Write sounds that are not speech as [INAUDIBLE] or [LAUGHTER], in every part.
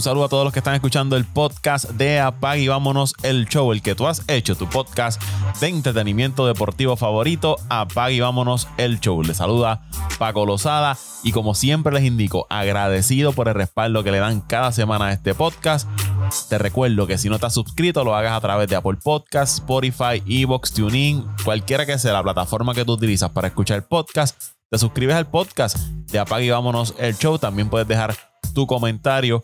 Un saludo a todos los que están escuchando el podcast de Apag y vámonos el show, el que tú has hecho, tu podcast de entretenimiento deportivo favorito, Apag y vámonos el show. Les saluda Paco Lozada y como siempre les indico, agradecido por el respaldo que le dan cada semana a este podcast. Te recuerdo que si no estás suscrito, lo hagas a través de Apple Podcasts, Spotify, Evox, TuneIn, cualquiera que sea la plataforma que tú utilizas para escuchar el podcast. Te suscribes al podcast de Apague y Vámonos el Show. También puedes dejar tu comentario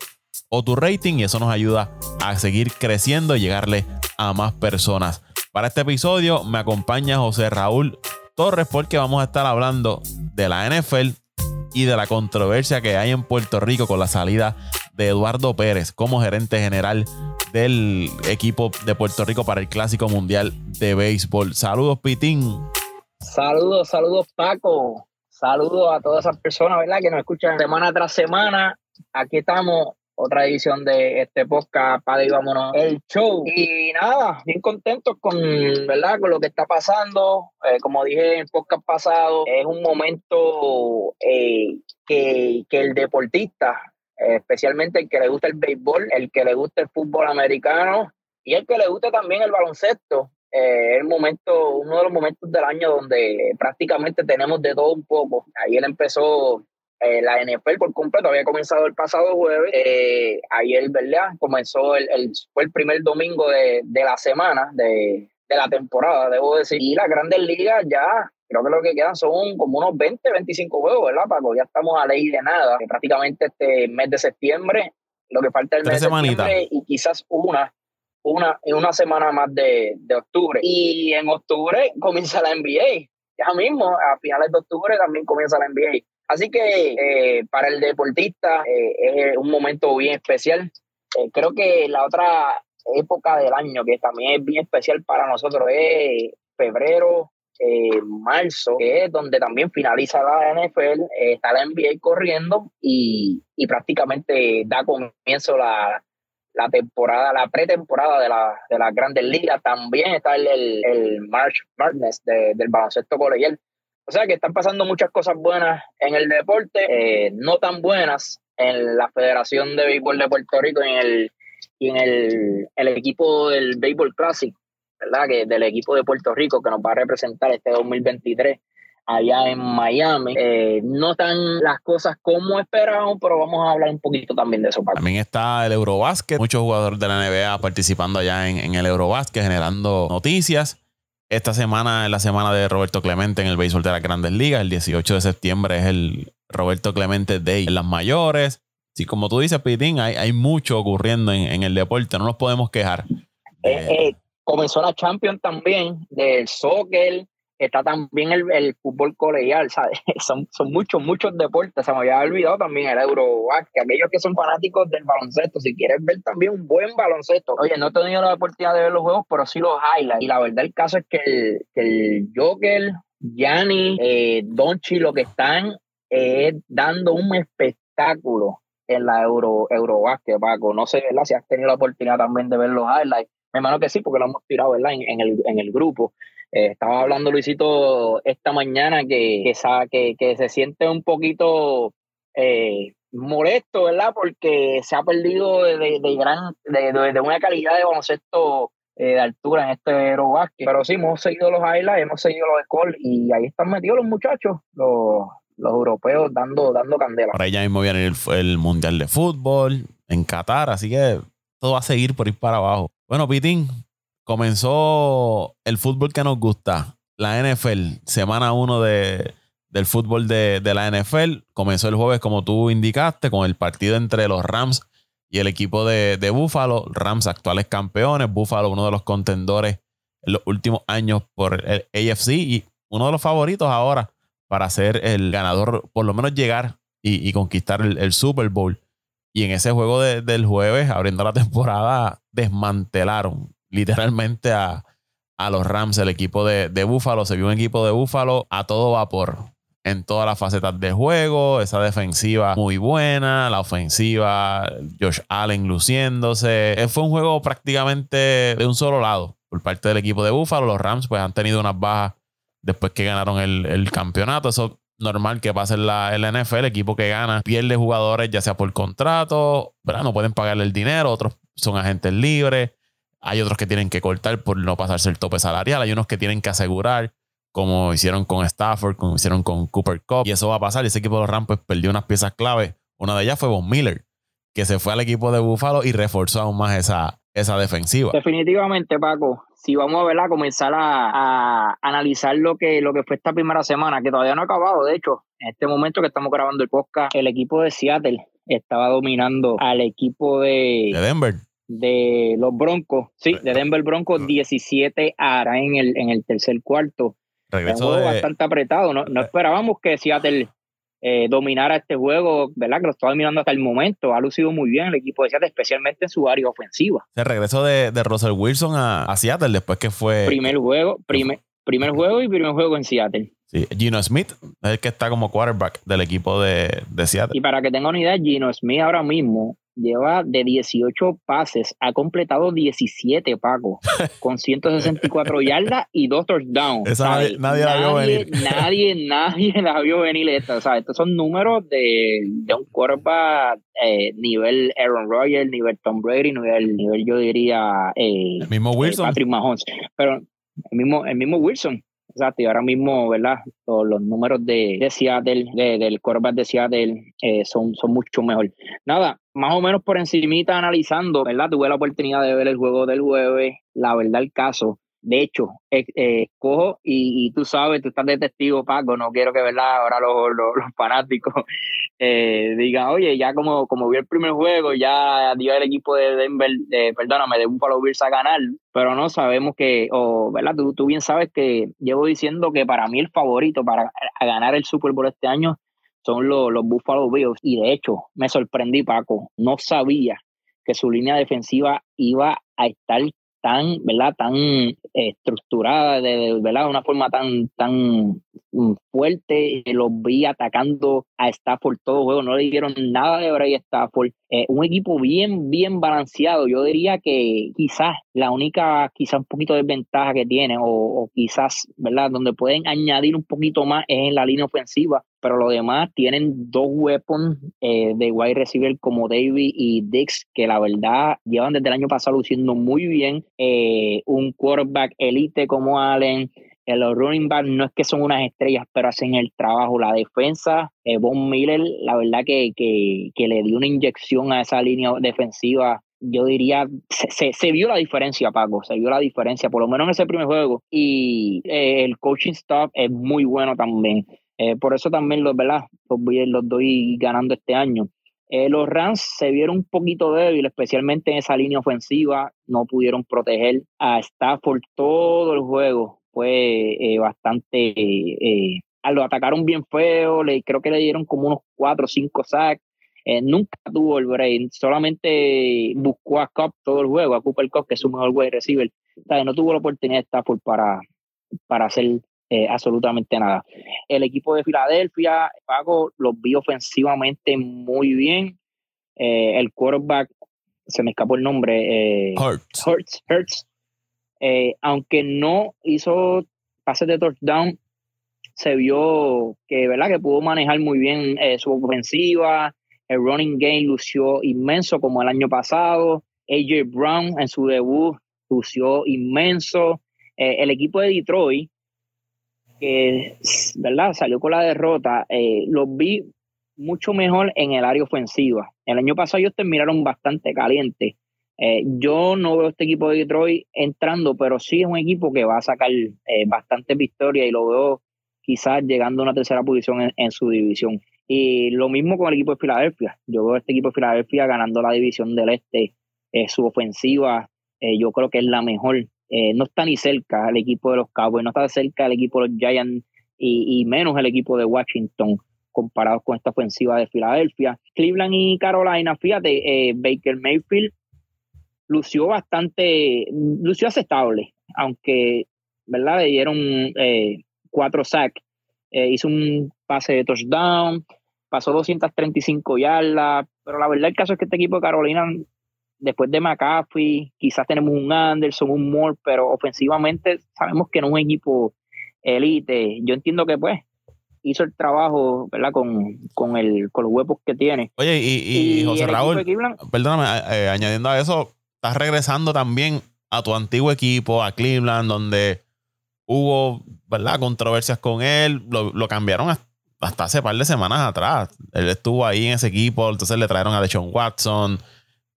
o tu rating y eso nos ayuda a seguir creciendo y llegarle a más personas. Para este episodio me acompaña José Raúl Torres porque vamos a estar hablando de la NFL y de la controversia que hay en Puerto Rico con la salida de Eduardo Pérez como gerente general del equipo de Puerto Rico para el Clásico Mundial de Béisbol. Saludos, Pitín. Saludos, saludos, Paco. Saludos a todas esas personas, ¿verdad? Que nos escuchan semana tras semana. Aquí estamos otra edición de este podcast para y vámonos el show. Y nada, bien contentos con, ¿verdad? con lo que está pasando. Eh, como dije en el podcast pasado, es un momento eh, que, que, el deportista, especialmente el que le gusta el béisbol, el que le gusta el fútbol americano y el que le gusta también el baloncesto, eh, el momento, uno de los momentos del año donde prácticamente tenemos de todo un poco. Ayer empezó eh, la NFL por completo había comenzado el pasado jueves. Eh, ayer, ¿verdad? Comenzó el, el, fue el primer domingo de, de la semana, de, de, la temporada, debo decir. Y las grandes ligas ya, creo que lo que quedan son como unos 20, 25 juegos, ¿verdad, Paco? Ya estamos a ley de nada. Prácticamente este mes de septiembre, lo que falta el mes de septiembre y quizás una. Una, una semana más de, de octubre. Y en octubre comienza la NBA. Ya mismo, a finales de octubre también comienza la NBA. Así que eh, para el deportista eh, es un momento bien especial. Eh, creo que la otra época del año que también es bien especial para nosotros es febrero, marzo, que es donde también finaliza la NFL, está la NBA corriendo y, y prácticamente da comienzo la, la temporada, la pretemporada de, la, de las grandes ligas. También está el, el, March Madness del baloncesto colegial. O sea que están pasando muchas cosas buenas en el deporte, eh, no tan buenas en la Federación de Béisbol de Puerto Rico y en el, y en el, el equipo del Béisbol Classic, ¿verdad? Que del equipo de Puerto Rico que nos va a representar este 2023 allá en Miami. Eh, no tan las cosas como esperábamos, pero vamos a hablar un poquito también de eso. También está el Eurobásquet, muchos jugadores de la NBA participando allá en, en el Eurobásquet, generando noticias. Esta semana es la semana de Roberto Clemente en el béisbol de las grandes ligas. El 18 de septiembre es el Roberto Clemente Day en las mayores. Sí, como tú dices, Pitín, hay, hay mucho ocurriendo en, el deporte, no nos podemos quejar. Eh, eh, comenzó la Champions también del soccer, está también el, el fútbol colegial, ¿sabes? [LAUGHS] Son, son muchos, muchos deportes. Se me había olvidado también el Eurobasket. Aquellos que son fanáticos del baloncesto, si quieres ver también un buen baloncesto. Oye, no he tenido la oportunidad de ver los juegos, pero sí los highlights. Y la verdad, el caso es que el, que el Joker, Gianni, eh, Donchi, lo que están es dando un espectáculo en la Euro, Eurobasket, Paco. No sé. Si has tenido la oportunidad también de ver los highlights. Me imagino que sí, porque lo hemos tirado, ¿verdad? En, el, en el grupo. Eh, estaba hablando Luisito esta mañana que, que, se siente un poquito eh, molesto, ¿verdad? Porque se ha perdido de, de, gran, de, de, una calidad de baloncesto eh, de altura en este Eurobasket. Pero sí, hemos seguido los highlights, hemos seguido los scores y ahí están metidos los muchachos, los, los europeos dando, dando candela. Ahora ya mismo viene el, el Mundial de Fútbol en Qatar, así que todo va a seguir por ir para abajo. Bueno, Pitín, comenzó el fútbol que nos gusta, la NFL, semana 1 de, del fútbol de, de, la NFL. Comenzó el jueves, como tú indicaste, con el partido entre los Rams y el equipo de, de Buffalo. Rams, actuales campeones. Buffalo, uno de los contendores en los últimos años por el AFC y uno de los favoritos ahora para ser el ganador, por lo menos llegar y, conquistar el, el, Super Bowl. Y en ese juego de, del jueves, abriendo la temporada, desmantelaron literalmente a, a los Rams, el equipo de, de Búfalo. Se vio un equipo de Búfalo a todo vapor en todas las facetas de juego. Esa defensiva muy buena, la ofensiva, Josh Allen luciéndose. Eh, fue un juego prácticamente de un solo lado por parte del equipo de Búfalo. Los Rams pues han tenido unas bajas después que ganaron el, el campeonato. Eso normal que pase en la, la NFL. El equipo que gana pierde jugadores, ya sea por contrato, ¿verdad? no pueden pagarle el dinero, otros son agentes libres. Hay otros que tienen que cortar por no pasarse el tope salarial. Hay unos que tienen que asegurar, como hicieron con Stafford, como hicieron con Cooper Cup. Y eso va a pasar. Y ese equipo de los Rams pues, perdió unas piezas clave. Una de ellas fue Von Miller, que se fue al equipo de Buffalo y reforzó aún más esa, esa defensiva. Definitivamente, Paco. Si vamos a ver, a comenzar a, analizar lo que, lo que fue esta primera semana, que todavía no ha acabado, de hecho, en este momento que estamos grabando el podcast, el equipo de Seattle estaba dominando al equipo de, de Denver de los Broncos, sí, de Denver Broncos, 17 ahora en el, en el tercer cuarto. Regreso de... bastante apretado. No, no esperábamos que Seattle eh, dominara este juego, ¿verdad? Que lo estaba dominando hasta el momento. Ha lucido muy bien el equipo de Seattle, especialmente en su área ofensiva. El regreso de, de Russell Wilson a, Seattle después que fue. Primer juego, primer, primer juego y primer juego en Seattle. Sí, Gino Smith es el que está como quarterback del equipo de, de Seattle. Y para que tengan una idea, Gino Smith ahora mismo lleva de 18 pases, ha completado 17 Paco, [LAUGHS] con 164 yardas y dos touchdowns. nadie, la vio venir. [LAUGHS] Nadie, nadie la vio venir esta. O sea, estos son números de, de un quarterback eh, nivel Aaron Rodgers, nivel Tom Brady, nivel, nivel yo diría eh, el mismo Wilson. Patrick Mahomes. Pero el mismo, el mismo Wilson. Exacto, y ahora mismo, ¿verdad? Los, números de, de Seattle, del quarterback de Seattle, eh, son, son mucho mejor. Nada, más o menos por encimita analizando, ¿verdad? Tuve la oportunidad de ver el juego del jueves, la verdad el caso, de hecho, eh, eh, cojo y, tú sabes, tú estás de Paco, no quiero que ¿verdad? ahora los, los, fanáticos [LAUGHS] eh, digan, oye, ya como, como vi el primer juego, ya dio el equipo de Denver, perdóname, de Buffalo Bills a ganar, pero no sabemos que, o, ¿verdad? Tú, tú bien sabes que llevo diciendo que para mí el favorito para ganar el Super Bowl este año son los, los Buffalo Bills, y de hecho me sorprendí, Paco, no sabía que su línea defensiva iba a estar tan, ¿verdad? Tan estructurada, de, ¿verdad? Una forma tan, tan mm, fuerte. Los vi atacando a Stafford todo juego, no le dieron nada de Bray Stafford. Eh, un equipo bien, bien balanceado. Yo diría que quizás la única, quizás un poquito de desventaja que tiene, o, quizás, ¿verdad? Donde pueden añadir un poquito más es en la línea ofensiva, pero lo demás tienen dos weapons eh, de wide receiver como David y Dix, que la verdad llevan desde el año pasado luciendo muy bien. Eh, un quarterback elite como Allen, los running back no es que son unas estrellas, pero hacen el trabajo. La defensa, eh, Von Miller, la verdad que, que, le dio una inyección a esa línea defensiva. Yo diría, se, se, vio la diferencia, Paco, se vio la diferencia, por lo menos en ese primer juego. Y eh, el coaching staff es muy bueno también. Eh, por eso también los, ¿verdad? Los, los doy ganando este año. los Rams se vieron un poquito débiles, especialmente en esa línea ofensiva. No pudieron proteger a Stafford todo el juego fue eh, bastante... Eh, lo atacaron bien feo, le, creo que le dieron como unos 4 o 5 sacks. Eh, nunca tuvo el brain, solamente buscó a Cup todo el juego, a Cooper Cup, que es su mejor wide receiver. no tuvo la oportunidad de Stafford para, para hacer absolutamente nada. El equipo de Filadelfia, Pago, los vi ofensivamente muy bien. el quarterback, se me escapó el nombre. Hurts. Hurts, Hurts eh, aunque no hizo pases de touchdown, se vio que, ¿verdad? que pudo manejar muy bien eh, su ofensiva. El running game lució inmenso como el año pasado. AJ Brown en su debut lució inmenso. Eh, el equipo de Detroit, que ¿verdad? salió con la derrota, los vi mucho mejor en el área ofensiva. El año pasado ellos terminaron bastante calientes eh, yo no veo este equipo de Detroit entrando, pero sí es un equipo que va a sacar eh, bastante victoria y lo veo quizás llegando a una tercera posición en, su división. Y lo mismo con el equipo de Filadelfia. Yo veo este equipo de Filadelfia ganando la división del Este. Eh, su ofensiva yo creo que es la mejor. No está ni cerca el equipo de los Cowboys, no está cerca el equipo de los Giants y, menos el equipo de Washington comparados con esta ofensiva de Filadelfia. Cleveland y Carolina, fíjate, Baker Mayfield lució bastante, lució aceptable, aunque, ¿verdad? Le dieron eh, cuatro sacks, eh, hizo un pase de touchdown, pasó 235 yardas, pero la verdad el caso es que este equipo de Carolina, después de McAfee, quizás tenemos un Anderson, un Moore, pero ofensivamente sabemos que no es un equipo elite. Yo entiendo que pues hizo el trabajo, ¿verdad? Con, con, el, con los huevos que tiene. Oye, y, José Raúl, perdóname, eh, añadiendo a eso, estás regresando también a tu antiguo equipo, a Cleveland, donde hubo, ¿verdad? Controversias con él, lo, cambiaron hasta hace par de semanas atrás. Él estuvo ahí en ese equipo, entonces le trajeron a Deshaun Watson.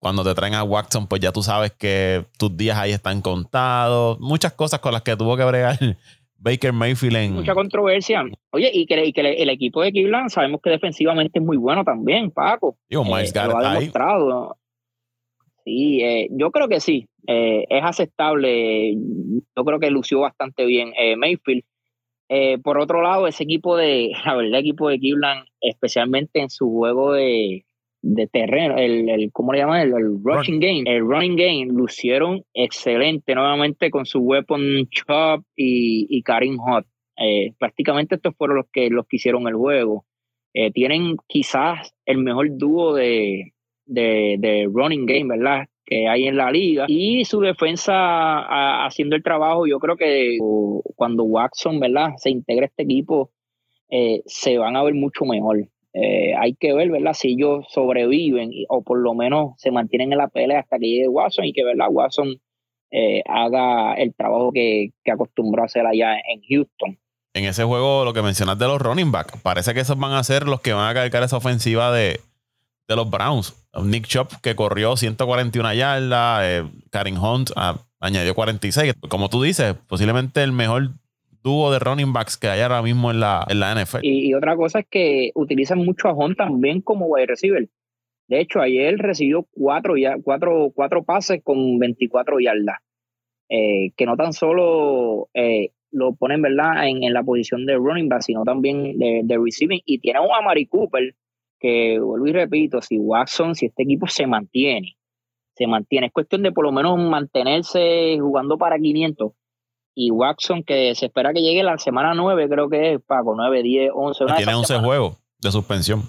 Cuando te traen a Watson, pues ya tú sabes que tus días ahí están contados. Muchas cosas con las que tuvo que bregar [LAUGHS] Baker Mayfield en... Mucha controversia. Oye, y que, el equipo de Cleveland sabemos que defensivamente es muy bueno también, Paco. Miles eh, lo ha demostrado. Sí, eh, yo creo que sí. Eh, es aceptable. Yo creo que lució bastante bien Mayfield. por otro lado, ese equipo de, la verdad, el equipo de Cleveland, especialmente en su juego de, de terreno, el, el ¿cómo le llaman? El, rushing game, el running game, lucieron excelente nuevamente con su weapon Chop y, y Karim Hot. Eh, prácticamente estos fueron los que, los que hicieron el juego. Eh, tienen quizás el mejor dúo de, de, running game, ¿verdad? Que hay en la liga. Y su defensa haciendo el trabajo, yo creo que cuando Watson, ¿verdad? Se integra este equipo, eh, se van a ver mucho mejor. Eh, hay que ver. Si ellos sobreviven o por lo menos se mantienen en la pelea hasta que llegue Watson y que, ¿verdad? Watson eh, haga el trabajo que, acostumbró a hacer allá en Houston. En ese juego, lo que mencionas de los running back, parece que esos van a ser los que van a cargar esa ofensiva de, los Browns. Nick Chop, que corrió 141 yardas, eh, Karim Hunt ah, añadió 46. Como tú dices, posiblemente el mejor dúo de running backs que hay ahora mismo en la, en la NFL. Y, otra cosa es que utilizan mucho a Hunt también como wide receiver. De hecho, ayer recibió cuatro, cuatro, cuatro pases con 24 yardas. Eh, que no tan solo eh, lo ponen ¿verdad? En, en, la posición de running back, sino también de, de receiving. Y tiene un Amari Cooper que, vuelvo y repito, si Watson, si este equipo se mantiene, se mantiene, es cuestión de por lo menos mantenerse jugando para 500 y Watson, que se espera que llegue la semana 9, creo que es, Paco, 9, 10, 11. Tiene 11 juegos de suspensión.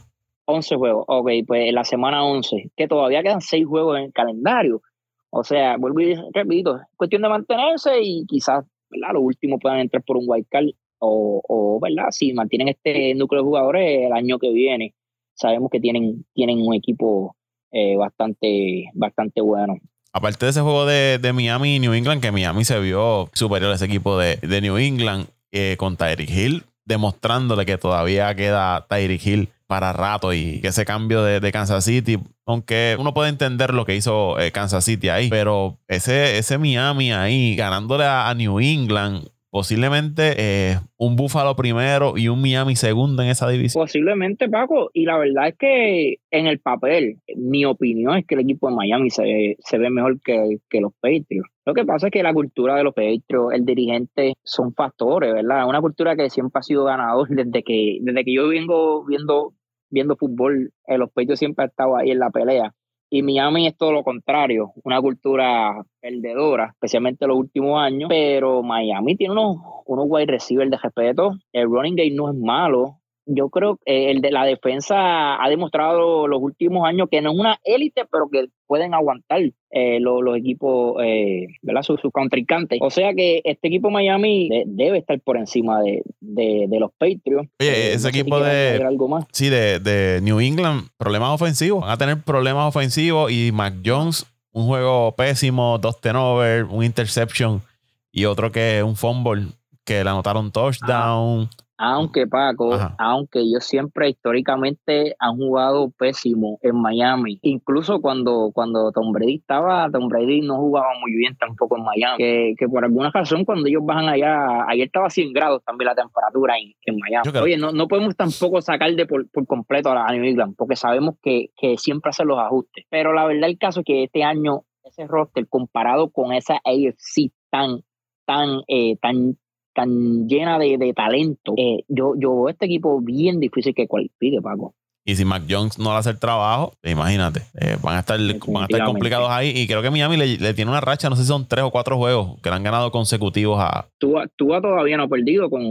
11 juegos, ok, pues en la semana 11, que todavía quedan 6 juegos en el calendario. O sea, vuelvo y repito, es cuestión de mantenerse y quizás, ¿verdad? Los últimos puedan entrar por un wild card o, o, ¿verdad? Si mantienen este núcleo de jugadores el año que viene, sabemos que tienen, tienen un equipo eh, bastante, bastante bueno aparte de ese juego de, Miami y New England, que Miami se vio superior a ese equipo de, New England eh, con Tyreek Hill, demostrándole que todavía queda Tyreek Hill para rato y que ese cambio de, Kansas City, aunque uno puede entender lo que hizo eh, Kansas City ahí, pero ese, ese Miami ahí ganándole a New England posiblemente eh, un Buffalo primero y un Miami segundo en esa división. Posiblemente, Paco. Y la verdad es que en el papel, mi opinión es que el equipo de Miami se, se ve mejor que, que los Patriots. Lo que pasa es que la cultura de los Patriots, el dirigente, son factores, ¿verdad? Una cultura que siempre ha sido ganador [LAUGHS] desde que, desde que yo vengo viendo, viendo fútbol. Eh, los Patriots siempre han estado ahí en la pelea. Y Miami es todo lo contrario, una cultura perdedora, especialmente en los últimos años. Pero Miami tiene unos, unos wide receivers de respeto. El running game no es malo yo creo que el de la defensa ha demostrado los últimos años que no es una élite, pero que pueden aguantar eh, los, equipos, eh, ¿verdad? Sus, contrincantes. O sea que este equipo Miami debe estar por encima de, los Patriots. Oye, eh, ese equipo de. Sí, de, New England, problemas ofensivos. Van a tener problemas ofensivos y Mac Jones, un juego pésimo, dos turnovers, un interception y otro que un fumble que le anotaron touchdown. Aunque Paco, aunque ellos siempre históricamente han jugado pésimo en Miami. Incluso cuando, cuando Tom Brady estaba, Tom Brady no jugaba muy bien tampoco en Miami. Que, por alguna razón cuando ellos bajan allá, ayer estaba a 100 grados también la temperatura en, Miami. Oye, no, no podemos tampoco sacar de por, completo a New England, porque sabemos que, que siempre hacen los ajustes. Pero la verdad el caso es que este año ese roster comparado con esa AFC tan, tan, eh, tan tan llena de, talento. Eh, yo, yo veo este equipo bien difícil que cualifique, Paco. Y si Mac Jones no hace el trabajo, imagínate, eh, van, a estar, van a estar complicados ahí. Y creo que Miami le, tiene una racha, no sé si son tres o cuatro juegos que le han ganado consecutivos a. Tua, todavía no ha perdido con,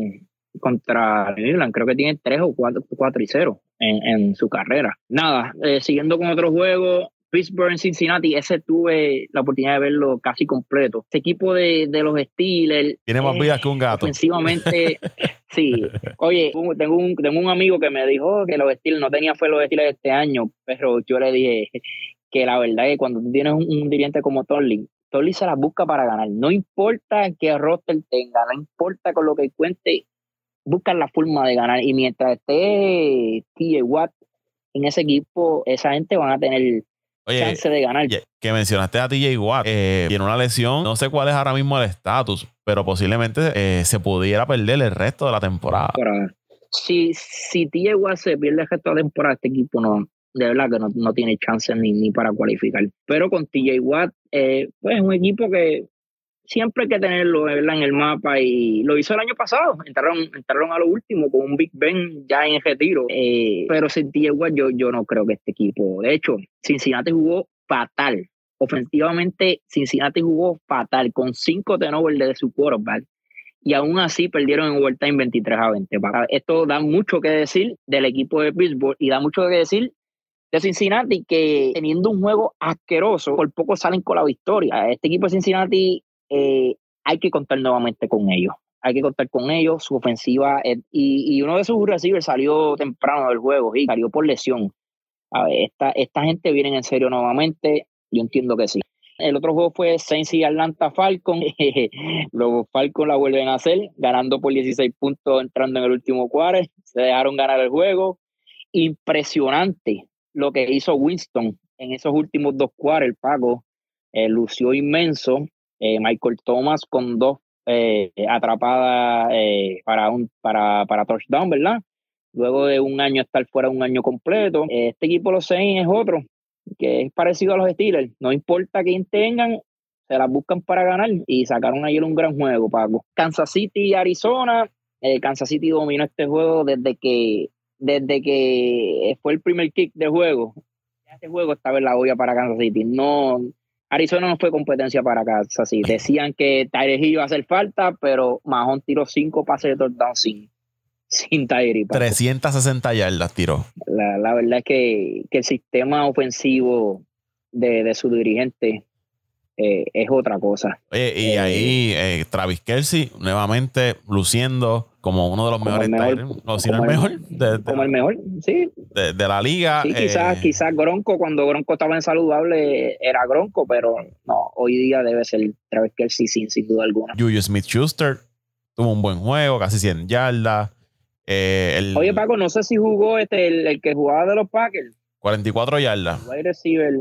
contra New creo que tiene tres o cuatro, cuatro y cero en, en su carrera. Nada, eh, siguiendo con otro juego, Pittsburgh en Cincinnati, ese tuve la oportunidad de verlo casi completo. Este equipo de, los Steelers. Tiene más vidas que un gato. Ofensivamente, [LAUGHS] Sí, oye, tengo un, tengo un amigo que me dijo que los estilos no tenía fue los de este año, pero yo le dije [LAUGHS] que la verdad es que cuando tú tienes un, un dirigente como Torlin, Torlin se las busca para ganar. No importa qué roster tenga, no importa con lo que cuente, buscan la forma de ganar. Y mientras esté TJ Watt en ese equipo, esa gente van a tener chance de ganar. Que mencionaste a TJ Watt, eh, tiene una lesión, no sé cuál es ahora mismo el estatus, pero posiblemente eh, se pudiera perder el resto de la temporada. Si, si TJ Watt se pierde el resto de la temporada, este equipo no, de verdad que no, tiene chance ni, ni para cualificar. Pero con TJ Watt, eh, pues es un equipo que siempre hay que tenerlo en el mapa y lo hizo el año pasado. Entraron, entraron a lo último con un Big Ben ya en retiro. Eh, pero sin Watt yo, yo no creo que este equipo. De hecho, Cincinnati jugó fatal. Ofensivamente, Cincinnati jugó fatal con cinco turnovers de su quarterback y aún así perdieron en overtime 23 a 20. Esto da mucho que decir del equipo de Pittsburgh y da mucho que decir de Cincinnati que teniendo un juego asqueroso, por poco salen con la victoria. Este equipo de Cincinnati eh, hay que contar nuevamente con ellos. Hay que contar con ellos, su ofensiva. y, uno de sus receivers salió temprano del juego y salió por lesión. Esta, esta gente viene en serio nuevamente. Yo entiendo que sí. El otro juego fue Saints y Atlanta Falcon. [LAUGHS] Los Falcons la vuelven a hacer, ganando por 16 puntos entrando en el último cuarto. Se dejaron ganar el juego. Impresionante lo que hizo Winston en esos últimos dos cuartos, el Paco, eh, lució inmenso. Eh, Michael Thomas con dos eh, atrapadas para, un, para, para touchdown, ¿verdad? Luego de un año estar fuera un año completo. Este equipo, los Saints, es otro que es parecido a los Steelers. No importa quién tengan, se las buscan para ganar y sacaron ayer un gran juego, Paco. Kansas City y Arizona. Kansas City dominó este juego desde que desde que fue el primer kick de juego, este juego estaba en la olla para Kansas City. No, Arizona no fue competencia para Kansas City. Decían que Tyree iba a hacer falta, pero Mahon tiró cinco pases de touchdown sin, sin Tyree. 360 yardas tiró. La, la verdad es que, que, el sistema ofensivo de, de su dirigente eh, es otra cosa. Oye, y eh, ahí eh, Travis Kelsey nuevamente luciendo como uno de los mejores o si no el mejor. De, como el mejor, sí. De, la liga. Sí, quizás, quizás Gronco, cuando Gronco estaba en saludable, era Gronco, pero no, hoy día debe ser Travis Kelsey sin, sin duda alguna. Juju Smith Schuster tuvo un buen juego, casi 100 yardas. Oye, Paco, no sé si jugó este, el, que jugaba de los Packers. 44 yardas. Wide receiver.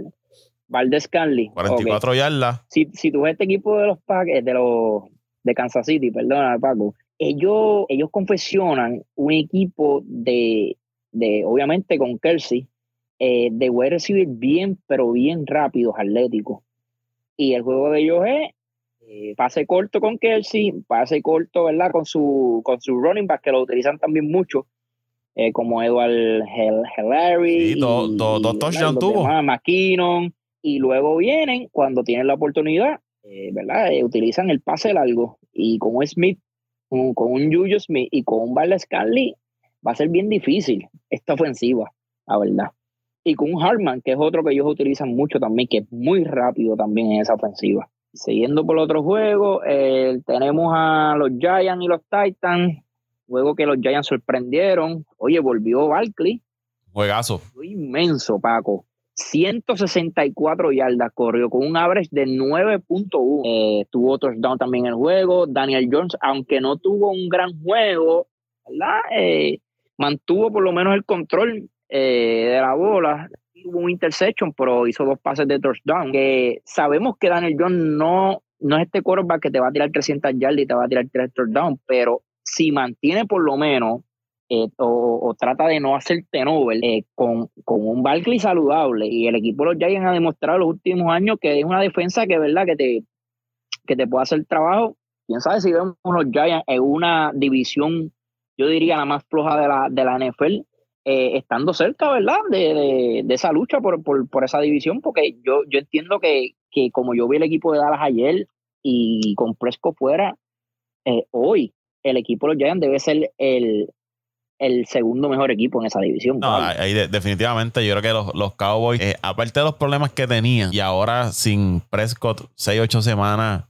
Valdez Canley. 44 yardas. Si, si tú ves este equipo de los Packers, de los de Kansas City, perdona, Paco, ellos, ellos confeccionan un equipo de, de obviamente con Kelsey, eh, de wide receiver bien, pero bien rápidos, atléticos. Y el juego de ellos es eh, pase corto con Kelsey, pase corto, ¿verdad? Con su, con su running back, que lo utilizan también mucho, eh, como Edward Hillary. Sí, dos touchdowns tuvo. McKinnon y luego vienen cuando tienen la oportunidad, ¿verdad? Utilizan el pase largo y un Smith, con, un Juju Smith y con un Barles Scarlett va a ser bien difícil esta ofensiva, la verdad. Y con un Hartman, que es otro que ellos utilizan mucho también, que es muy rápido también en esa ofensiva. Siguiendo por otro juego, eh, tenemos a los Giants y los Titans. Juego que los Giants sorprendieron. Oye, volvió Barkley. Juegazo. Fue inmenso, Paco. 164 yardas corrió con un average de 9.1. Eh, tuvo touchdown también en el juego. Daniel Jones, aunque no tuvo un gran juego. Eh, mantuvo por lo menos el control eh, de la bola. Tuvo un interception, pero hizo dos pases de touchdown. Sabemos que Daniel Jones no, no es este quarterback que te va a tirar 300 yardas y te va a tirar 3 touchdowns, pero si mantiene por lo menos eh, o, trata de no hacer turnover eh, con, con, un Barkley saludable y el equipo de los Giants ha demostrado los últimos años que es una defensa que verdad que te, que te puede hacer trabajo. Quién sabe si vemos los Giants en una división, yo diría la más floja de la, de la NFL, eh, estando cerca, ¿verdad? De, de, esa lucha por, por, por, esa división, porque yo, yo entiendo que, que como yo vi el equipo de Dallas ayer y con Fresco fuera, hoy el equipo de los Giants debe ser el, el segundo mejor equipo en esa división. No, ahí definitivamente yo creo que los, los Cowboys, eh, aparte de los problemas que tenían, y ahora sin Prescott 6, 8 semanas,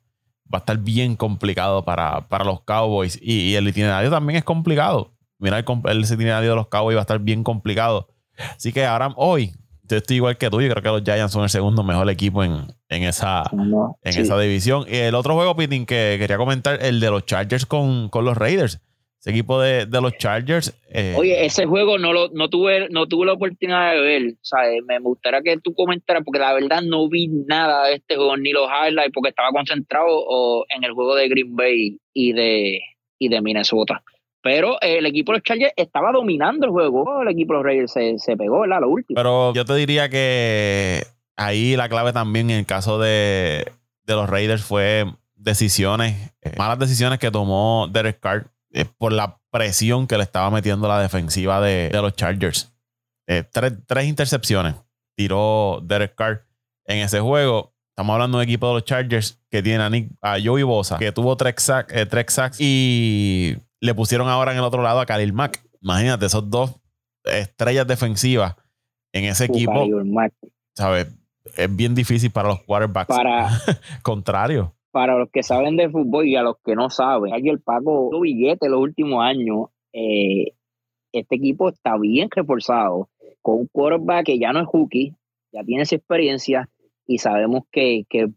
va a estar bien complicado para, para los Cowboys. Y, el itinerario también es complicado. Mira, el, el, itinerario de los Cowboys va a estar bien complicado. Así que ahora, hoy, yo estoy igual que tú. Yo creo que los Giants son el segundo mejor equipo en, esa, en esa división. Y el otro juego, Pitín, que quería comentar, el de los Chargers con, con los Raiders. Ese equipo de, los Chargers. Eh, Oye, ese juego no lo no tuve no tuve la oportunidad de ver. O sea, eh, me gustaría que tú comentaras, porque la verdad no vi nada de este juego, ni los highlights, porque estaba concentrado en el juego de Green Bay y de, y de Minnesota. Pero el equipo de los Chargers estaba dominando el juego. El equipo de los Raiders se, pegó, ¿verdad? Lo último. Pero yo te diría que ahí la clave también en el caso de, los Raiders fue decisiones, eh, malas decisiones que tomó Derek Carr eh, por la presión que le estaba metiendo la defensiva de, los Chargers. Eh, tres, intercepciones tiró Derek Carr en ese juego. Estamos hablando de un equipo de los Chargers que tiene a, Nick, a Joey Bosa, que tuvo tres, sacks y le pusieron ahora en el otro lado a Khalil Mack. Imagínate, esos dos estrellas defensivas en ese equipo. ¿Sabes? Es bien difícil para los quarterbacks. Para, [LAUGHS] Contrario. Para los que saben de fútbol y a los que no saben, aquí el Paco billete los últimos años. Eh, este equipo está bien reforzado con un quarterback que ya no es hooky, ya tiene esa experiencia y sabemos que, que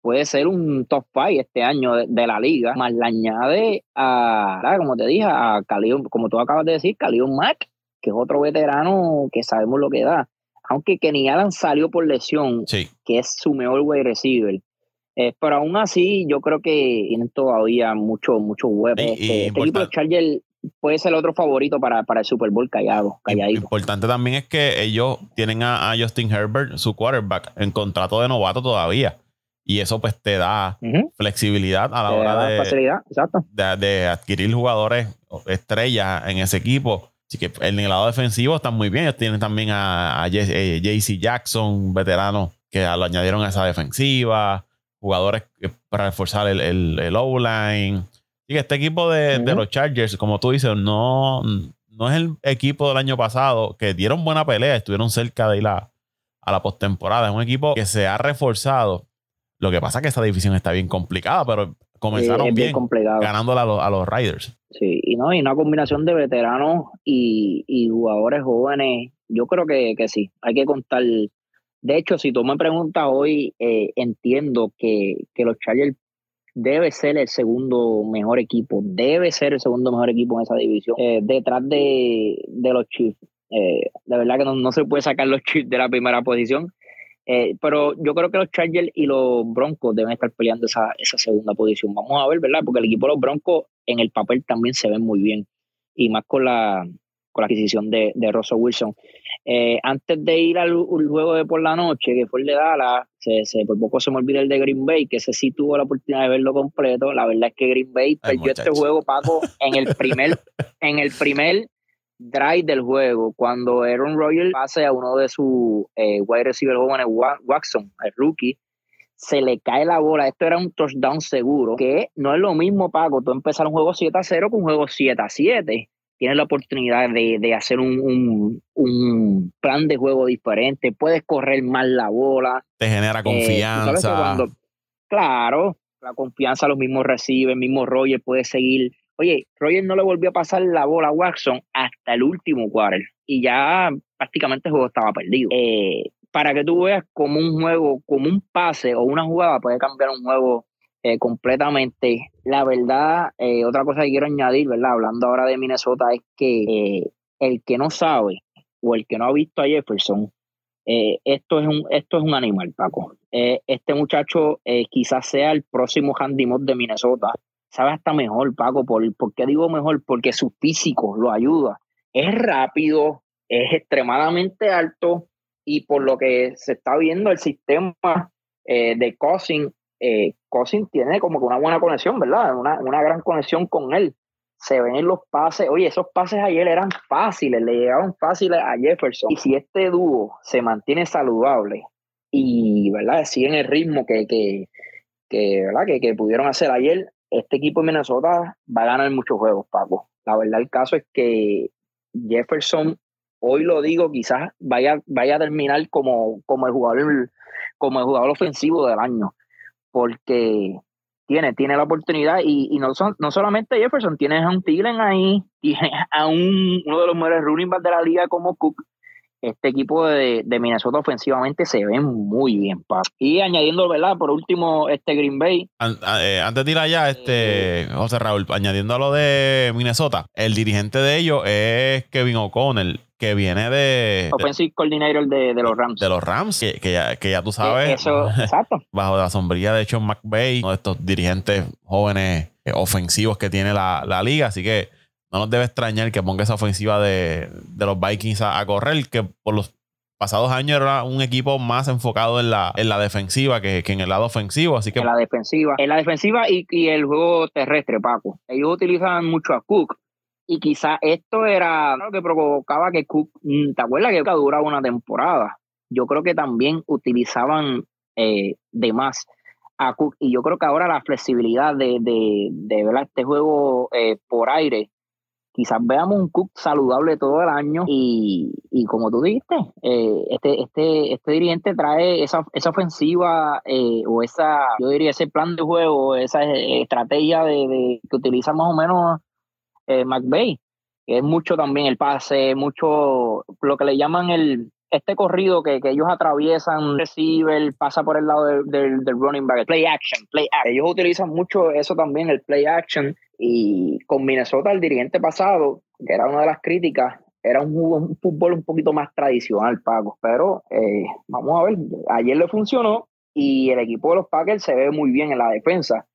puede ser un top 5 este año de, la liga, más le añade a, como te dije, a Calion, como tú acabas de decir, Calion Mack, que es otro veterano que sabemos lo que da. Aunque Kenny Allen salió por lesión, que es su mejor wide receiver. Eh, pero aún así, yo creo que tienen todavía mucho, mucho web. Este, este, equipo de Chargers puede ser el otro favorito para, para el Super Bowl callado. Calladito. Importante también es que ellos tienen a, a Justin Herbert, su quarterback, en contrato de novato todavía. Y eso pues te da flexibilidad a la hora de, de, adquirir jugadores estrellas en ese equipo. Así que en el lado defensivo están muy bien. Ellos tienen también a, a JC eh, Jackson, veterano, que lo añadieron a esa defensiva. Jugadores para reforzar el, el, O-line. Y que este equipo de, los Chargers, como tú dices, no, no es el equipo del año pasado que dieron buena pelea, estuvieron cerca de ir a, a la postemporada. Es un equipo que se ha reforzado lo que pasa es que esta división está bien complicada, pero comenzaron bien, ganándola a los, Riders. Sí, y no, y una combinación de veteranos y, jugadores jóvenes, yo creo que, sí, hay que contar. De hecho, si tú me preguntas hoy, eh, entiendo que, los Chargers debe ser el segundo mejor equipo, debe ser el segundo mejor equipo en esa división, eh, detrás de, los Chiefs. Eh, de verdad que no, no, se puede sacar los Chiefs de la primera posición. Eh, pero yo creo que los Chargers y los Broncos deben estar peleando esa, esa segunda posición. Vamos a ver, ¿verdad? Porque el equipo de los Broncos en el papel también se ven muy bien. Y más con la, con la adquisición de, de Russell Wilson. Eh, antes de ir al, juego de por la noche, que fue el de Dallas, se, se, por poco se me olvida el de Green Bay, que ese sí tuvo la oportunidad de verlo completo. La verdad es que Green Bay perdió este juego, Paco, [LAUGHS] en el primer, en el primer drive del juego cuando Aaron Rodgers pase a uno de sus eh, wide receiver jóvenes, Watson, el rookie, se le cae la bola. Esto era un touchdown seguro, que no es lo mismo, Paco, tú empezar un juego 7 a 0 con un juego 7 a 7. Tienes la oportunidad de, hacer un, plan de juego diferente, puedes correr más la bola. Te genera eh, confianza. claro, la confianza los mismos recibe, el mismo Roger puede seguir Oye, Roger no le volvió a pasar la bola a Watson hasta el último quarter y ya prácticamente el juego estaba perdido. Eh, para que tú veas como un juego, como un pase o una jugada puede cambiar un juego eh, completamente. La verdad, eh, otra cosa que quiero añadir, ¿verdad? Hablando ahora de Minnesota, es que el que no sabe o el que no ha visto a Jefferson, esto, es un, esto es un animal, Paco. este muchacho quizás sea el próximo handy de Minnesota sabe hasta mejor, Paco. ¿Por, ¿Por qué digo mejor? Porque su físico lo ayuda. Es rápido, es extremadamente alto y por lo que se está viendo el sistema eh, de Cousin, eh, Cousin tiene como que una buena conexión, ¿verdad? Una, una gran conexión con él. Se ven los pases, oye, esos pases ayer eran fáciles, le llegaban fáciles a Jefferson. Y si este dúo se mantiene saludable y, ¿verdad? Siguen el ritmo que, que, que, ¿verdad? que, que pudieron hacer ayer, este equipo de Minnesota va a ganar muchos juegos, Paco. La verdad, el caso es que Jefferson, hoy lo digo, quizás vaya, vaya a terminar como, como, el jugador, como el jugador ofensivo del año, porque tiene, tiene la oportunidad y, no, son, no solamente Jefferson, tienes a un Thielen ahí, tienes a un, uno de los mejores running backs de la liga como Cook. Este equipo de, Minnesota ofensivamente se ve muy bien, Y añadiendo, ¿verdad? Por último, este Green Bay. Eh, antes de ir allá, este eh, José Raúl, añadiendo a lo de Minnesota, el dirigente de ellos es Kevin O'Connell que viene de. Offensive Coordinator de, de, los Rams. De los Rams, que, que, ya, que ya tú sabes. Eso, [LAUGHS] exacto. Bajo la sombrilla de Sean McVay, uno de estos dirigentes jóvenes eh, ofensivos que tiene la, la, liga. Así que no nos debe extrañar que ponga esa ofensiva de, de los Vikings a, correr, que por los pasados años era un equipo más enfocado en la, en la defensiva que, que, en el lado ofensivo. Así que... En la defensiva. En la defensiva y, y el juego terrestre, Paco. Ellos utilizan mucho a Cook y quizás esto era lo que provocaba que Cook, mm, ¿te acuerdas que duraba una temporada? Yo creo que también utilizaban eh, de más a Cook. Y yo creo que ahora la flexibilidad de, de, de ver este juego eh, por aire, quizás veamos un Cook saludable todo el año. Y, y como tú dijiste, eh, este, este, este dirigente trae esa, esa ofensiva o esa, yo diría, ese plan de juego, esa estrategia de, de que utiliza más o menos eh, McVeigh, que es mucho también el pase, mucho lo que le llaman el este corrido que, ellos atraviesan, receiver, pasa por el lado del, running back, play action, play action. Ellos utilizan mucho eso también, el play action. Y con Minnesota, el dirigente pasado, que era una de las críticas, era un, fútbol un poquito más tradicional, Paco. Pero eh, vamos a ver, ayer le funcionó y el equipo de los Packers se ve muy bien en la defensa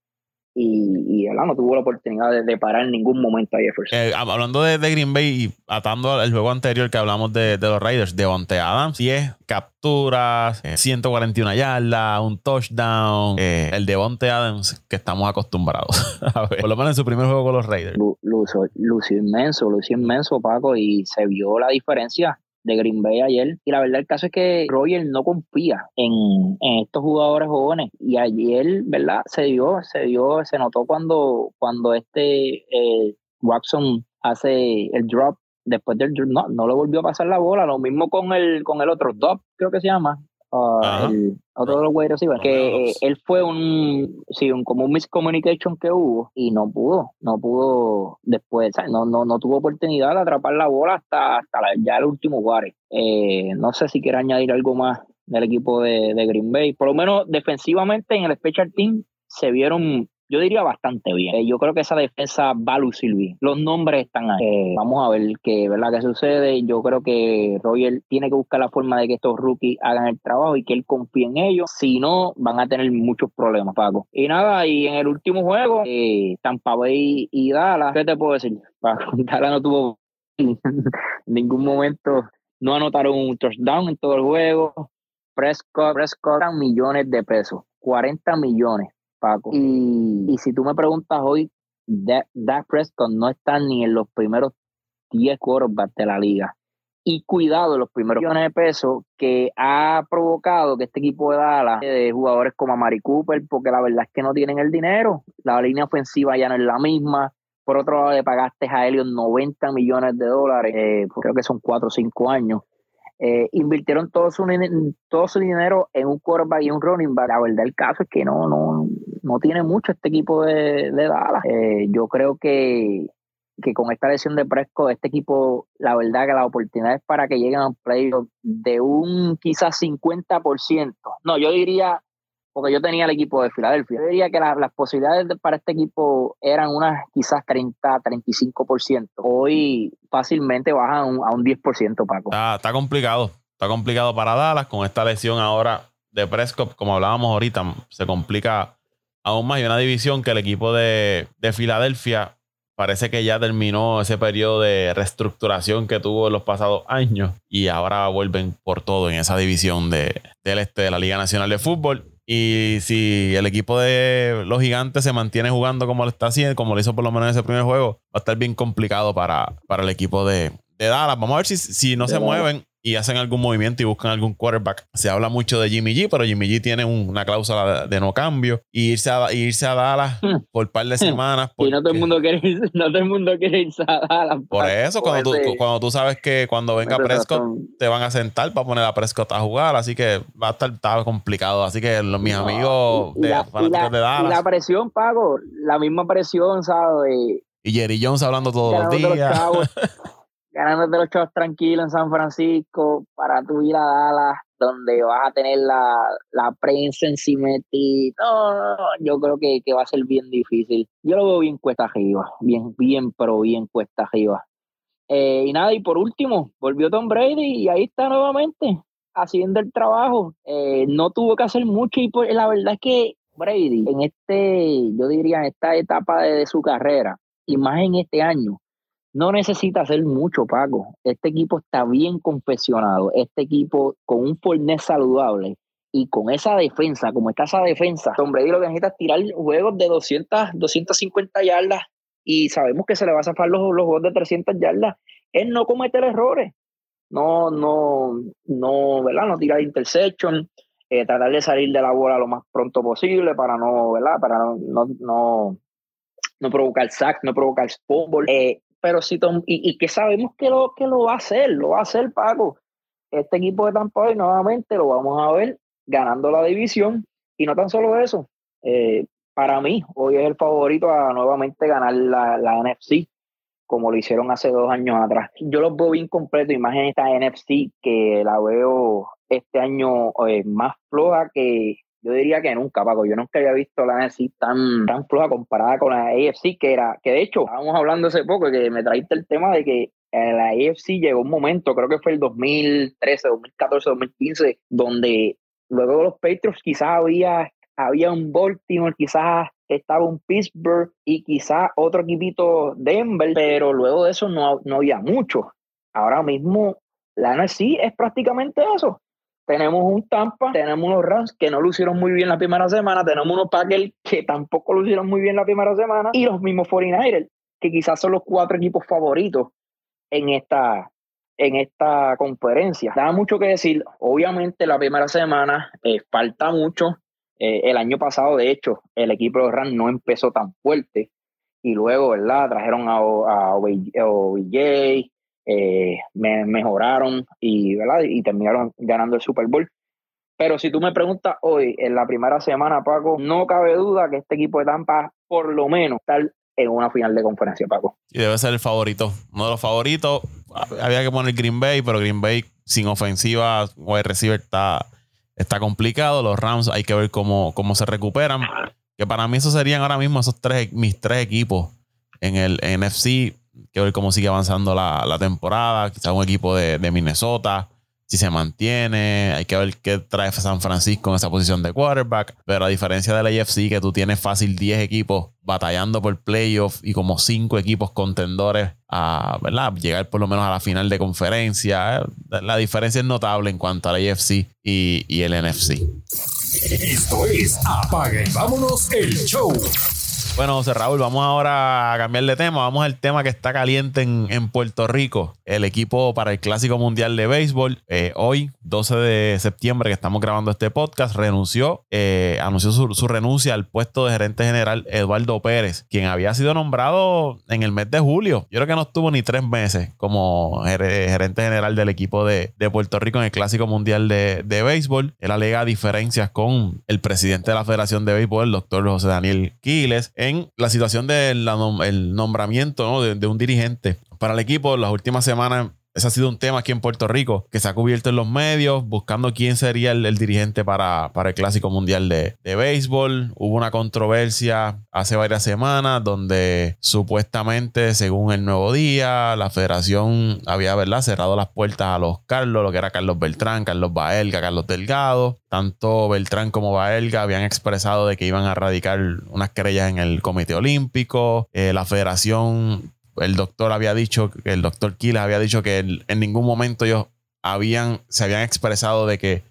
y, y no tuvo la oportunidad de, parar en ningún momento a Jefferson. Eh, hablando de, Green Bay y atando al juego anterior que hablamos de, los Raiders, de Bonte Adams, 10 capturas, 141 eh, yardas, un touchdown, eh, el de Bonte Adams que estamos acostumbrados [LAUGHS] a ver, por lo menos en su primer juego con los Raiders. Lució inmenso, lució inmenso, Paco, y se vio la diferencia de Green Bay ayer. Y la verdad el caso es que Roger no confía en, estos jugadores jóvenes. Y ayer, ¿verdad? Se dio, se dio, se notó cuando, cuando este eh, Watson hace el drop. Después del drop, no, no le volvió a pasar la bola. Lo mismo con el, con el otro drop, creo que se llama. Uh, el, otro de los wide receivers, que eh, él fue un, sí, un, como un miscommunication que hubo y no pudo, no pudo después, no, no, no tuvo oportunidad de atrapar la bola hasta, hasta ya el último guare. Eh, no sé si quiere añadir algo más del equipo de, de Green Bay, por lo menos defensivamente en el special team se vieron yo diría bastante bien. Eh, yo creo que esa defensa va a lucir bien. Los nombres están ahí. Eh, vamos a ver qué, ¿verdad? qué sucede. Yo creo que Roger tiene que buscar la forma de que estos rookies hagan el trabajo y que él confíe en ellos. Si no, van a tener muchos problemas, Paco. Y nada, y en el último juego, eh, Tampa Bay y Dallas, ¿qué te puedo decir? Paco, [LAUGHS] Dallas no tuvo en [LAUGHS] ningún momento, no anotaron un touchdown en todo el juego. Prescott, Prescott, millones de pesos, 40 millones Paco. Y, si tú me preguntas hoy, Dak Prescott no está ni en los primeros 10 quarterbacks de la liga. Y cuidado, los primeros millones de pesos que ha provocado que este equipo de Dallas, de jugadores como Mari Cooper, porque la verdad es que no tienen el dinero. La línea ofensiva ya no es la misma. Por otro lado, le pagaste a Helios 90 millones de dólares, eh, creo que son 4 o 5 años. Eh, invirtieron todo su, todo su dinero en un quarterback y un running back. La verdad, el caso es que no, no, no tiene mucho este equipo de, de Dallas. Eh, yo creo que, que con esta lesión de Presco, este equipo, la verdad que las oportunidades para que lleguen a un playoff de un quizás 50%, no, yo diría porque yo tenía el equipo de Filadelfia. Yo diría que las posibilidades para este equipo eran unas quizás 30, 35%. Hoy fácilmente bajan a un, 10%, Paco. Está, complicado. Está complicado para Dallas con esta lesión ahora de Prescott, como hablábamos ahorita, se complica aún más. Y una división que el equipo de, Filadelfia parece que ya terminó ese periodo de reestructuración que tuvo en los pasados años y ahora vuelven por todo en esa división de, del este de la Liga Nacional de Fútbol. Y si el equipo de los gigantes se mantiene jugando como lo está haciendo, como lo hizo por lo menos en ese primer juego, va a estar bien complicado para, para el equipo de, Dallas. Vamos a ver si, si no se mueven y hacen algún movimiento y buscan algún quarterback. Se habla mucho de Jimmy G, pero Jimmy G tiene una cláusula de, no cambio. Y irse a, irse a Dallas hmm. por un par de semanas. Y no todo el mundo quiere no todo el mundo quiere irse a Dallas. Por eso, cuando tú, cuando tú sabes que cuando venga Prescott, te van a sentar para poner a Prescott a jugar. Así que va a estar, complicado. Así que los, mis amigos de, la, de Dallas. Y la presión, Pago, la misma presión, ¿sabes? Y Jerry Jones hablando todos los días. [LAUGHS] ganándote los chavos tranquilos en San Francisco para tú ir a Dallas, donde vas a tener la, la prensa encima de ti. No, no, no, yo creo que, que, va a ser bien difícil. Yo lo veo bien cuesta arriba, bien, bien, pero bien cuesta arriba. Eh, y nada, y por último, volvió Tom Brady y ahí está nuevamente haciendo el trabajo. Eh, no tuvo que hacer mucho y la verdad es que Brady en este, yo diría en esta etapa de su carrera y más en este año, no necesita hacer mucho, Paco. Este equipo está bien confeccionado. Este equipo con un Fornés saludable y con esa defensa, como está esa defensa, hombre, lo que necesita es tirar juegos de 200, 250 yardas y sabemos que se le va a zafar los, los juegos de 300 yardas. Él no cometer errores. No, no, no, ¿verdad? No tirar interception, eh, tratar de salir de la bola lo más pronto posible para no, ¿verdad? Para no, no, no, provocar sack, no provocar fumble. Eh, pero si Tom, y, que sabemos que lo, que lo va a hacer, lo va a hacer Paco. Este equipo de Tampa Bay nuevamente lo vamos a ver ganando la división y no tan solo eso. Eh, para mí, hoy es el favorito a nuevamente ganar la, la, NFC, como lo hicieron hace dos años atrás. Yo los veo bien completo, imagen esta NFC que la veo este año eh, más floja que, yo diría que nunca, Paco. Yo nunca había visto la NFC tan, tan floja comparada con la AFC, que era, que de hecho, estábamos hablando hace poco, que me traíste el tema de que en la AFC llegó un momento, creo que fue el 2013, 2014, 2015, donde luego de los Patriots quizás había, había un Baltimore, quizás estaba un Pittsburgh y quizás otro equipito Denver, pero luego de eso no, no había mucho. Ahora mismo la NFC es prácticamente eso tenemos un Tampa, tenemos unos Rams que no lucieron muy bien la primera semana, tenemos unos Packers que tampoco lucieron muy bien la primera semana y los mismos 49ers, que quizás son los cuatro equipos favoritos en esta, en esta conferencia. Da mucho que decir, obviamente la primera semana eh, falta mucho. Eh, el año pasado, de hecho, el equipo de los Rams no empezó tan fuerte y luego, ¿verdad? Trajeron a, a OBJ, eh, me mejoraron y, ¿verdad? y terminaron ganando el Super Bowl. Pero si tú me preguntas hoy, en la primera semana, Paco, no cabe duda que este equipo de Tampa, por lo menos, está en una final de conferencia, Paco. Y debe ser el favorito. Uno de los favoritos. Había que poner Green Bay, pero Green Bay sin ofensiva el receiver está, está complicado. Los Rams hay que ver cómo, cómo se recuperan. Que para mí esos serían ahora mismo esos tres, mis tres equipos en el NFC que ver cómo sigue avanzando la, temporada. Quizás un equipo de, Minnesota, si se mantiene. Hay que ver qué trae San Francisco en esa posición de quarterback. Pero a diferencia del AFC, que tú tienes fácil 10 equipos batallando por playoffs y como 5 equipos contendores a ¿verdad? llegar por lo menos a la final de conferencia. Eh, la diferencia es notable en cuanto al AFC y, y el NFC. Esto es Apaga y vámonos el show. Bueno, José Raúl, vamos ahora a cambiar de tema. Vamos al tema que está caliente en, Puerto Rico. El equipo para el Clásico Mundial de Béisbol, eh, hoy, 12 de septiembre, que estamos grabando este podcast, renunció, eh, anunció su, renuncia al puesto de gerente general Eduardo Pérez, quien había sido nombrado en el mes de julio. Yo creo que no estuvo ni tres meses como gerente general del equipo de, Puerto Rico en el Clásico Mundial de, Béisbol. Él alega diferencias con el presidente de la Federación de Béisbol, el doctor José Daniel Quiles en la situación del nombramiento de, de, un dirigente para el equipo. Las últimas semanas ese ha sido un tema aquí en Puerto Rico que se ha cubierto en los medios, buscando quién sería el, dirigente para, para, el Clásico Mundial de, de, Béisbol. Hubo una controversia hace varias semanas donde supuestamente, según el Nuevo Día, la federación había ¿verdad? cerrado las puertas a los Carlos, lo que era Carlos Beltrán, Carlos Baelga, Carlos Delgado. Tanto Beltrán como Baelga habían expresado de que iban a radicar unas querellas en el Comité Olímpico. Eh, la federación el doctor había dicho, el doctor Kila había dicho que en, ningún momento ellos habían, se habían expresado de que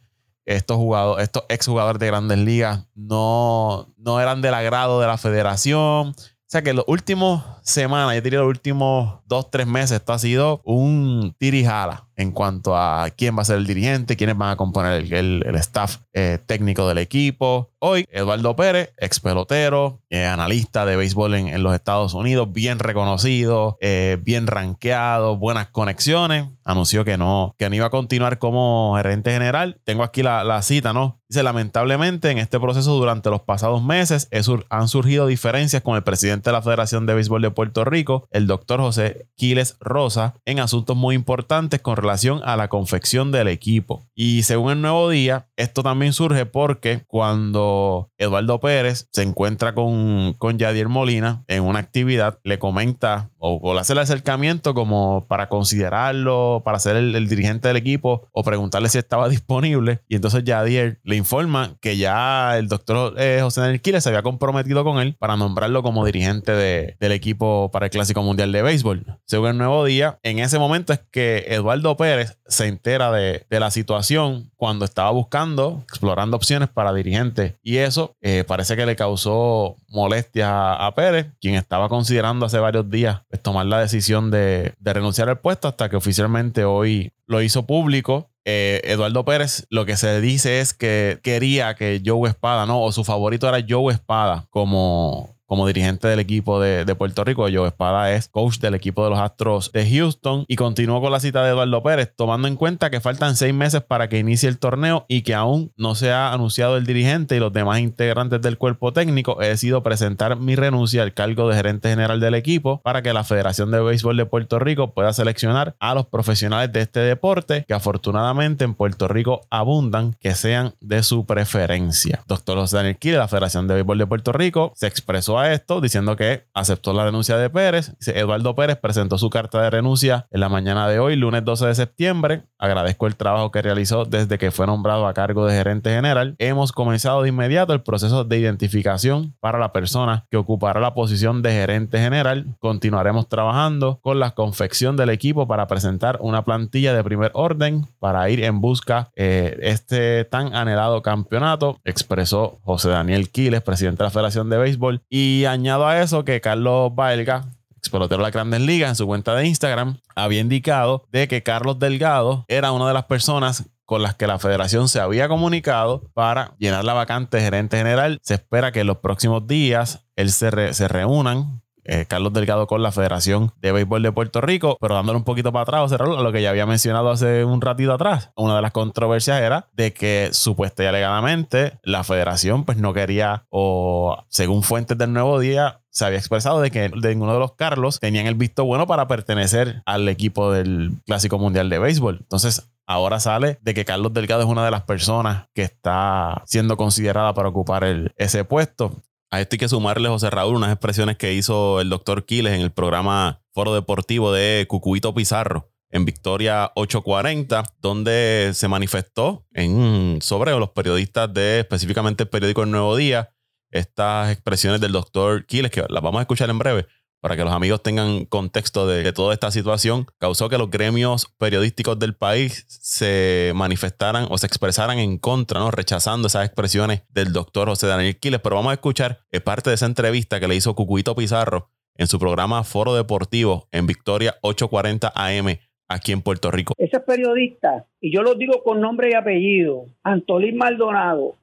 estos jugadores, estos exjugadores de grandes ligas no, no eran del agrado de la federación. O sea que los últimos semanas, yo diría los últimos dos, tres meses, esto ha sido un tirijala en cuanto a quién va a ser el dirigente, quiénes van a componer el, staff eh, técnico del equipo. Hoy, Eduardo Pérez, ex pelotero, eh, analista de béisbol en, los Estados Unidos, bien reconocido, eh, bien rankeado, buenas conexiones, anunció que no, que no iba a continuar como gerente general. Tengo aquí la, la cita, ¿no? Dice, lamentablemente en este proceso durante los pasados meses han surgido diferencias con el presidente de la Federación de Béisbol de Puerto Rico, el doctor José Quiles Rosa, en asuntos muy importantes con relación a la confección del equipo. Y según el nuevo día, esto también surge porque cuando Eduardo Pérez se encuentra con, con Yadier Molina en una actividad, le comenta o, le hace el acercamiento como para considerarlo, para ser el, dirigente del equipo o preguntarle si estaba [LAUGHS] disponible. Y entonces Yadier le informa que ya el doctor eh, José Daniel Quiles se había comprometido con él para nombrarlo como dirigente del equipo para el Clásico Mundial de Béisbol. Según el nuevo día, en ese momento es que Eduardo Pérez se entera de, la situación cuando estaba buscando, explorando opciones para dirigente. Y eso eh, parece que le causó molestia a Pérez, quien estaba considerando hace varios días pues, tomar la decisión de, de renunciar al puesto hasta que oficialmente hoy lo hizo público eh, Eduardo Pérez lo que se dice es que quería que Joe Espada, ¿no? O su favorito era Joe Espada como, como dirigente del equipo de, Puerto Rico. Joe Espada es coach del equipo de los Astros de Houston. Y continuó con la cita de Eduardo Pérez, tomando en cuenta que faltan seis meses para que inicie el torneo y que aún no se ha anunciado el dirigente y los demás integrantes del cuerpo técnico. He decidido presentar mi renuncia al cargo de gerente general del equipo para que la Federación de Béisbol de Puerto Rico pueda seleccionar a los profesionales de este deporte que afortunadamente en Puerto Rico abundan, que sean de su preferencia. Doctor José Daniel de la Federación de Béisbol de Puerto Rico se expresó esto diciendo que aceptó la renuncia de Pérez. Eduardo Pérez presentó su carta de renuncia en la mañana de hoy, lunes 12 de septiembre. Agradezco el trabajo que realizó desde que fue nombrado a cargo de gerente general. Hemos comenzado de inmediato el proceso de identificación para la persona que ocupará la posición de gerente general. Continuaremos trabajando con la confección del equipo para presentar una plantilla de primer orden para ir en busca eh, este tan anhelado campeonato, expresó José Daniel Quiles, presidente de la Federación de Béisbol. Y y añado a eso que Carlos Baelga, ex pelotero de las grandes ligas, en su cuenta de Instagram, había indicado de que Carlos Delgado era una de las personas con las que la federación se había comunicado para llenar la vacante de gerente general. Se espera que en los próximos días él se, se reúnan eh, Carlos Delgado con la Federación de Béisbol de Puerto Rico, pero dándole un poquito para atrás, a lo que ya había mencionado hace un ratito atrás. Una de las controversias era de que supuestamente y alegadamente la federación pues no quería o según fuentes del Nuevo Día se había expresado de que de ninguno de los Carlos tenían el visto bueno para pertenecer al equipo del Clásico Mundial de Béisbol. Entonces, ahora sale de que Carlos Delgado es una de las personas que está siendo considerada para ocupar ese puesto. A esto hay que sumarle, José Raúl, unas expresiones que hizo el doctor Quiles en el programa Foro Deportivo de Cucuito Pizarro en Victoria 840, donde se manifestó en, sobre los periodistas de específicamente el periódico El Nuevo Día, estas expresiones del doctor Quiles, que las vamos a escuchar en breve, para que los amigos tengan contexto de, toda esta situación, causó que los gremios periodísticos del país se manifestaran o se expresaran en contra, ¿no? rechazando esas expresiones del doctor José Daniel Quiles. Pero vamos a escuchar eh, parte de esa entrevista que le hizo Cucuito Pizarro en su programa Foro Deportivo en Victoria 840 AM aquí en Puerto Rico. Esos periodistas, y yo los digo con nombre y apellido, Antolín Maldonado,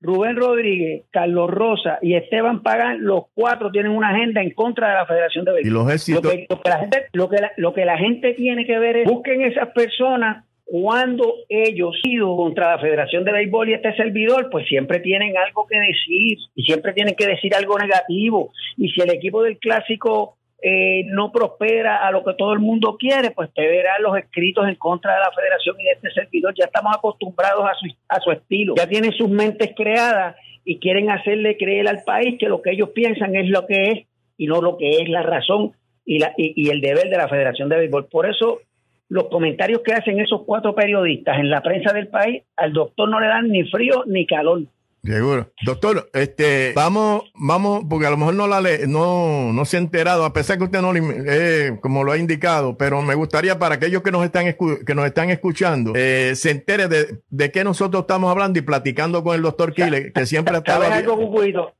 Rubén Rodríguez, Carlos Rosa y Esteban Pagán, los cuatro tienen una agenda en contra de la Federación de Béisbol. Y los éxitos. Lo que, la gente, lo, que lo que la gente tiene que ver es busquen esas personas cuando ellos ido contra la Federación de Béisbol y este servidor, pues siempre tienen algo que decir y siempre tienen que decir algo negativo. Y si el equipo del clásico eh, no prospera a lo que todo el mundo quiere, pues te verán los escritos en contra de la federación y de este servidor. Ya estamos acostumbrados a su, a su estilo, ya tienen sus mentes creadas y quieren hacerle creer al país que lo que ellos piensan es lo que es y no lo que es la razón y, la, y, el deber de la Federación de Béisbol. Por eso los comentarios que hacen esos cuatro periodistas en la prensa del país, al doctor no le dan ni frío ni calor. Seguro. Doctor, este, vamos, vamos, porque a lo mejor no la le, no, no se ha enterado, a pesar que usted no eh, como lo ha indicado, pero me gustaría para aquellos que nos están, que nos están escuchando, eh, se entere de, de qué nosotros estamos hablando y platicando con el doctor Kile, que siempre ha estado. ¿Sabes algo, Cucuito?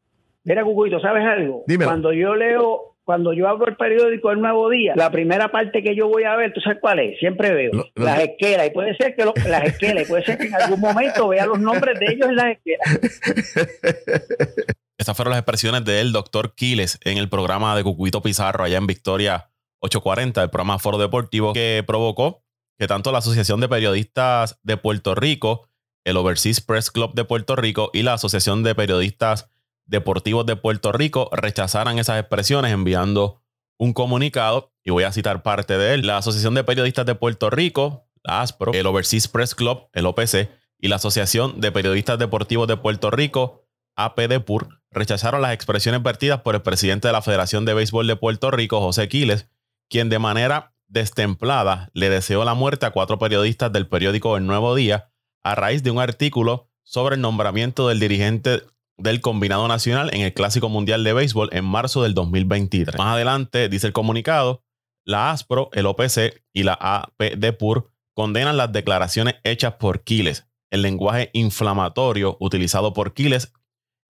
Mira, Cucuito, ¿sabes algo? Dime. Cuando yo leo cuando yo abro el periódico El Nuevo Día, la primera parte que yo voy a ver, ¿tú sabes cuál es? Siempre veo No, no las esquelas. Y puede ser que lo- las esquelas, y puede ser que en algún momento vea los nombres de ellos en las esquelas. Estas fueron las expresiones del doctor Quiles en el programa de Cucuito Pizarro allá en Victoria 840, el programa Foro Deportivo, que provocó que tanto la Asociación de Periodistas de Puerto Rico, el Overseas Press Club de Puerto Rico y la Asociación de Periodistas Deportivos de Puerto Rico rechazaran esas expresiones enviando un comunicado, y voy a citar parte de él. La Asociación de Periodistas de Puerto Rico, la ASPRO, el Overseas Press Club, el OPC, y la Asociación de Periodistas Deportivos de Puerto Rico, APDPUR, rechazaron las expresiones vertidas por el presidente de la Federación de Béisbol de Puerto Rico, José Quiles, quien de manera destemplada le deseó la muerte a cuatro periodistas del periódico El Nuevo Día a raíz de un artículo sobre el nombramiento del dirigente del Combinado Nacional en el Clásico Mundial de Béisbol en marzo del 2023. Más adelante, dice el comunicado, la ASPRO, el OPC y la APDPUR condenan las declaraciones hechas por Quiles, el lenguaje inflamatorio utilizado por Quiles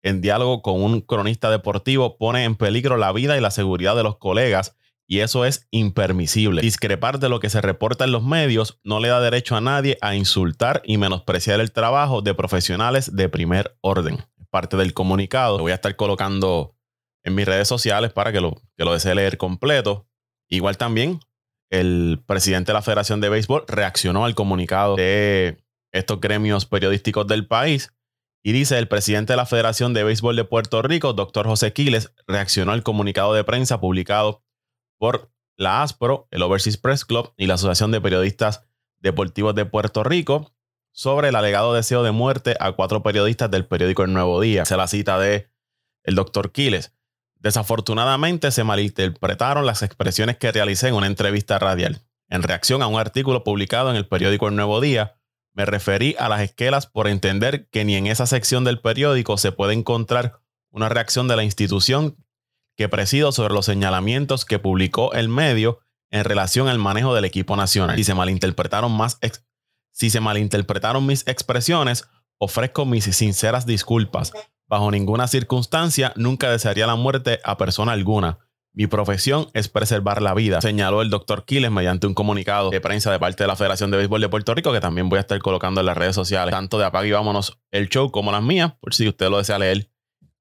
en diálogo con un cronista deportivo pone en peligro la vida y la seguridad de los colegas y eso es impermisible. Discrepar de lo que se reporta en los medios no le da derecho a nadie a insultar y menospreciar el trabajo de profesionales de primer orden. Parte del comunicado lo voy a estar colocando en mis redes sociales para que lo, que lo desee leer completo. Igual también el presidente de la Federación de Béisbol reaccionó al comunicado de estos gremios periodísticos del país y dice el presidente de la Federación de Béisbol de Puerto Rico, doctor José Quiles, reaccionó al comunicado de prensa publicado por la ASPRO, el Overseas Press Club y la Asociación de Periodistas Deportivos de Puerto Rico sobre el alegado deseo de muerte a cuatro periodistas del periódico El Nuevo Día. Se la cita de el doctor Quiles. Desafortunadamente se malinterpretaron las expresiones que realicé en una entrevista radial. En reacción a un artículo publicado en el periódico El Nuevo Día, me referí a las esquelas por entender que ni en esa sección del periódico se puede encontrar una reacción de la institución que presido sobre los señalamientos que publicó el medio en relación al manejo del equipo nacional. Si se malinterpretaron más si se malinterpretaron mis expresiones, ofrezco mis sinceras disculpas. Bajo ninguna circunstancia nunca desearía la muerte a persona alguna. Mi profesión es preservar la vida, señaló el doctor Quiles mediante un comunicado de prensa de parte de la Federación de Béisbol de Puerto Rico, que también voy a estar colocando en las redes sociales, tanto de Apague y Vámonos el show como las mías, por si usted lo desea leer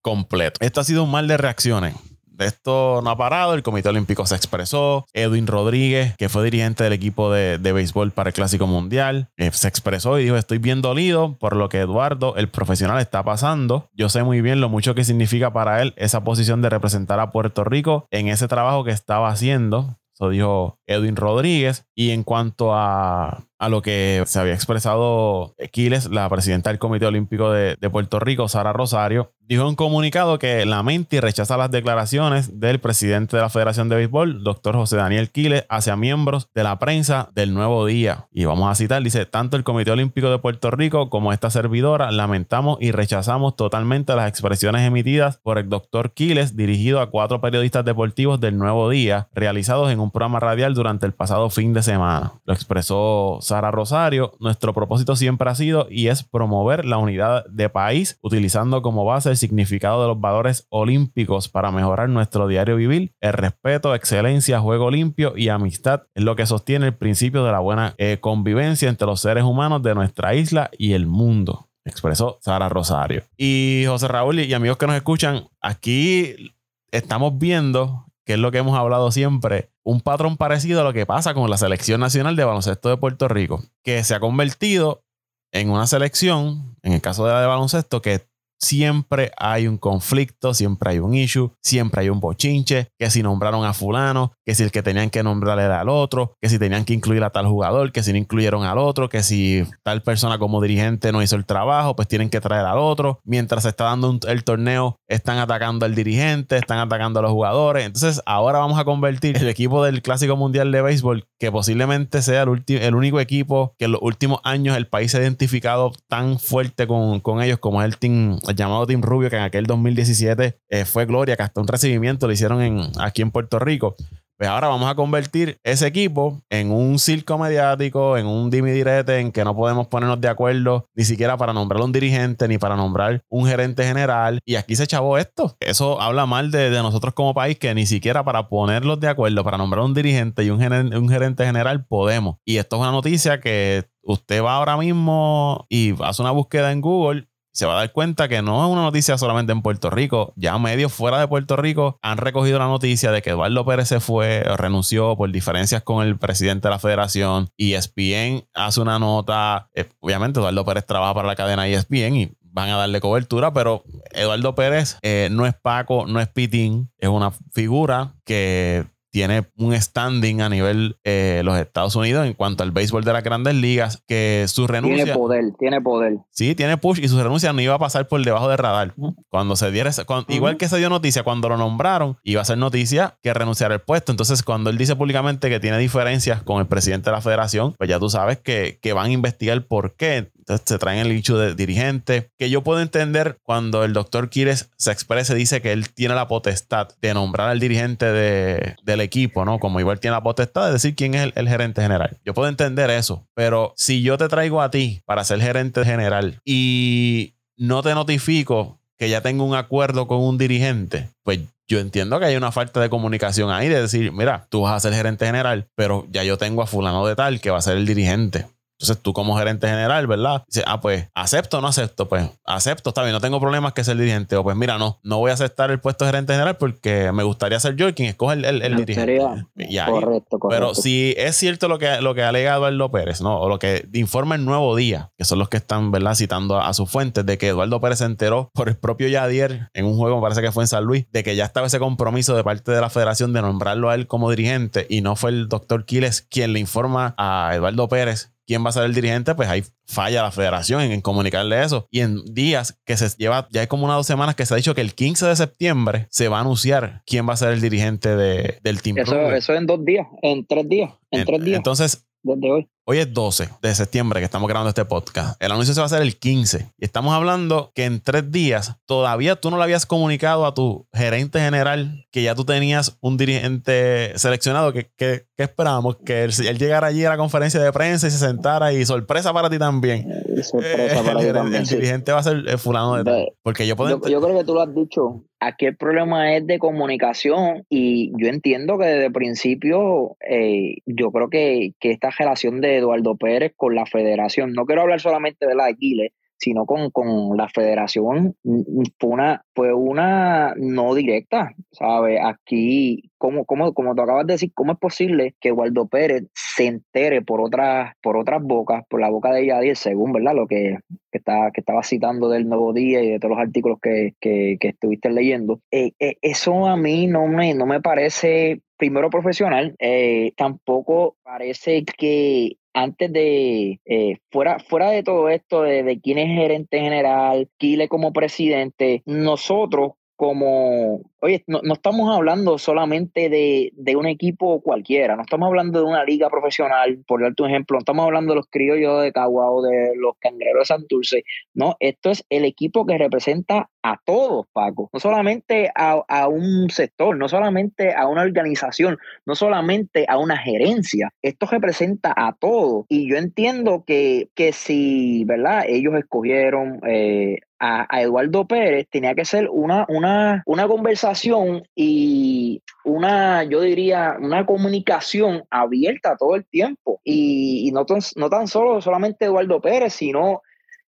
completo. Esto ha sido un mal de reacciones. De esto no ha parado, el Comité Olímpico se expresó, Edwin Rodríguez, que fue dirigente del equipo de, de béisbol para el Clásico Mundial, eh, se expresó y dijo, estoy bien dolido por lo que Eduardo, el profesional, está pasando. Yo sé muy bien lo mucho que significa para él esa posición de representar a Puerto Rico en ese trabajo que estaba haciendo. Eso dijo Edwin Rodríguez. Y en cuanto a, a lo que se había expresado Quiles, la presidenta del Comité Olímpico de, Puerto Rico, Sara Rosario, dijo en un comunicado que lamenta y rechaza las declaraciones del presidente de la Federación de Béisbol, doctor José Daniel Quiles, hacia miembros de la prensa del Nuevo Día. Y vamos a citar, dice, tanto el Comité Olímpico de Puerto Rico como esta servidora lamentamos y rechazamos totalmente las expresiones emitidas por el doctor Quiles dirigido a cuatro periodistas deportivos del Nuevo Día, realizados en un programa radial durante el pasado fin de semana. Lo expresó Sara Rosario. Nuestro propósito siempre ha sido y es promover la unidad de país, utilizando como base el significado de los valores olímpicos para mejorar nuestro diario vivir. El respeto, excelencia, juego limpio y amistad es lo que sostiene el principio de la buena eh, convivencia entre los seres humanos de nuestra isla y el mundo. Expresó Sara Rosario. Y José Raúl y amigos que nos escuchan, aquí estamos viendo que es lo que hemos hablado siempre, un patrón parecido a lo que pasa con la selección nacional de baloncesto de Puerto Rico, que se ha convertido en una selección, en el caso de la de baloncesto, que siempre hay un conflicto, siempre hay un issue, siempre hay un bochinche, que si nombraron a fulano, que si el que tenían que nombrar era al otro, que si tenían que incluir a tal jugador, que si no incluyeron al otro, que si tal persona como dirigente no hizo el trabajo, pues tienen que traer al otro. Mientras se está dando el torneo, están atacando al dirigente, están atacando a los jugadores. Entonces ahora vamos a convertir el equipo del Clásico Mundial de Béisbol, que posiblemente sea el, el único equipo que en los últimos años el país se ha identificado tan fuerte con, con ellos como es el team, llamado Team Rubio, que en aquel 2017 eh, fue gloria, que hasta un recibimiento lo hicieron en, aquí en Puerto Rico. Pues ahora vamos a convertir ese equipo en un circo mediático, en un dimidirete en que no podemos ponernos de acuerdo ni siquiera para nombrar un dirigente ni para nombrar un gerente general. Y aquí se chavó esto. Eso habla mal de, nosotros como país que ni siquiera para ponerlos de acuerdo, para nombrar un dirigente y un, un gerente general podemos. Y esto es una noticia que usted va ahora mismo y hace una búsqueda en Google se va a dar cuenta que no es una noticia solamente en Puerto Rico. Ya medios fuera de Puerto Rico han recogido la noticia de que Eduardo Pérez se fue, renunció por diferencias con el presidente de la federación. Y ESPN hace una nota. Eh, obviamente, Eduardo Pérez trabaja para la cadena ESPN y van a darle cobertura, pero Eduardo Pérez eh, no es Paco, no es Pitín, es una figura que tiene un standing a nivel de eh, los Estados Unidos en cuanto al béisbol de las grandes ligas, que su renuncia... Tiene poder, tiene poder. Sí, tiene push y su renuncia no iba a pasar por debajo del radar. Cuando se diera... Igual que se dio noticia cuando lo nombraron, iba a ser noticia que renunciara el puesto. Entonces, cuando él dice públicamente que tiene diferencias con el presidente de la federación, pues ya tú sabes que, que van a investigar por qué. Entonces se traen el dicho de dirigente, que yo puedo entender cuando el doctor Quires se exprese, dice que él tiene la potestad de nombrar al dirigente de, del equipo, ¿no? Como igual tiene la potestad de decir quién es el, gerente general. Yo puedo entender eso, pero si yo te traigo a ti para ser gerente general y no te notifico que ya tengo un acuerdo con un dirigente, pues yo entiendo que hay una falta de comunicación ahí de decir, mira, tú vas a ser gerente general, pero ya yo tengo a fulano de tal que va a ser el dirigente. Entonces tú como gerente general, ¿verdad? Dices, ah, pues, ¿acepto o no acepto? Pues, acepto, está bien, no tengo problemas que ser dirigente. O pues, mira, no, no voy a aceptar el puesto de gerente general porque me gustaría ser yo quien escoge el, el, dirigente. correcto, correcto. Pero si es cierto lo que, lo que alega Eduardo Pérez, ¿no? O lo que informa el Nuevo Día, que son los que están, ¿verdad? Citando a, sus fuentes, de que Eduardo Pérez se enteró por el propio Yadier en un juego, me parece que fue en San Luis, de que ya estaba ese compromiso de parte de la federación de nombrarlo a él como dirigente y no fue el doctor Quiles quien le informa a Eduardo Pérez quién va a ser el dirigente, pues ahí falla la federación en, comunicarle eso. Y en días que se lleva, ya hay como unas dos semanas que se ha dicho que el 15 de septiembre se va a anunciar quién va a ser el dirigente de, del Team Eso, eso en dos días, en tres días, en tres días. Entonces, desde hoy. Hoy es 12 de septiembre que estamos grabando este podcast. El anuncio se va a hacer el 15. Y estamos hablando que en tres días todavía tú no le habías comunicado a tu gerente general que ya tú tenías un dirigente seleccionado. que, que, esperábamos? Que él, llegara allí a la conferencia de prensa y se sentara y sorpresa para ti también. Sorpresa para [LAUGHS] ti también. El, dirigente va a ser el fulano de tal. Porque yo puedo... yo creo que tú lo has dicho aquí el problema es de comunicación y yo entiendo que desde el principio eh, yo creo que, que, esta relación de Eduardo Pérez con la federación, no quiero hablar solamente de la de Aquiles, sino con, con la federación mm, fue una, fue una no directa, ¿sabes? Aquí, como, como, como tú acabas de decir, ¿cómo es posible que Waldo Pérez se entere por otras, por otras bocas, por la boca de Yadier, según, ¿verdad? Lo que, que, está, que estaba citando del Nuevo Día y de todos los artículos que, que, que estuviste leyendo. Eh, eh, eso a mí no me, no me parece primero profesional, eh, tampoco parece que antes de, eh, fuera, fuera de todo esto de, quién es gerente general, Kile como presidente, nosotros como, oye, no, estamos hablando solamente de, de, un equipo cualquiera, no estamos hablando de una liga profesional, por darte un ejemplo, no estamos hablando de los criollos de Cagua o de los cangreros de Santurce, no, esto es el equipo que representa a todos, Paco, no solamente a, a un sector, no solamente a una organización, no solamente a una gerencia, esto representa a todos. Y yo entiendo que, que si, ¿verdad? Ellos escogieron eh, a, Eduardo Pérez tenía que ser una, una, una conversación y una, yo diría, una comunicación abierta todo el tiempo. Y, no, tan, no tan solo solamente Eduardo Pérez, sino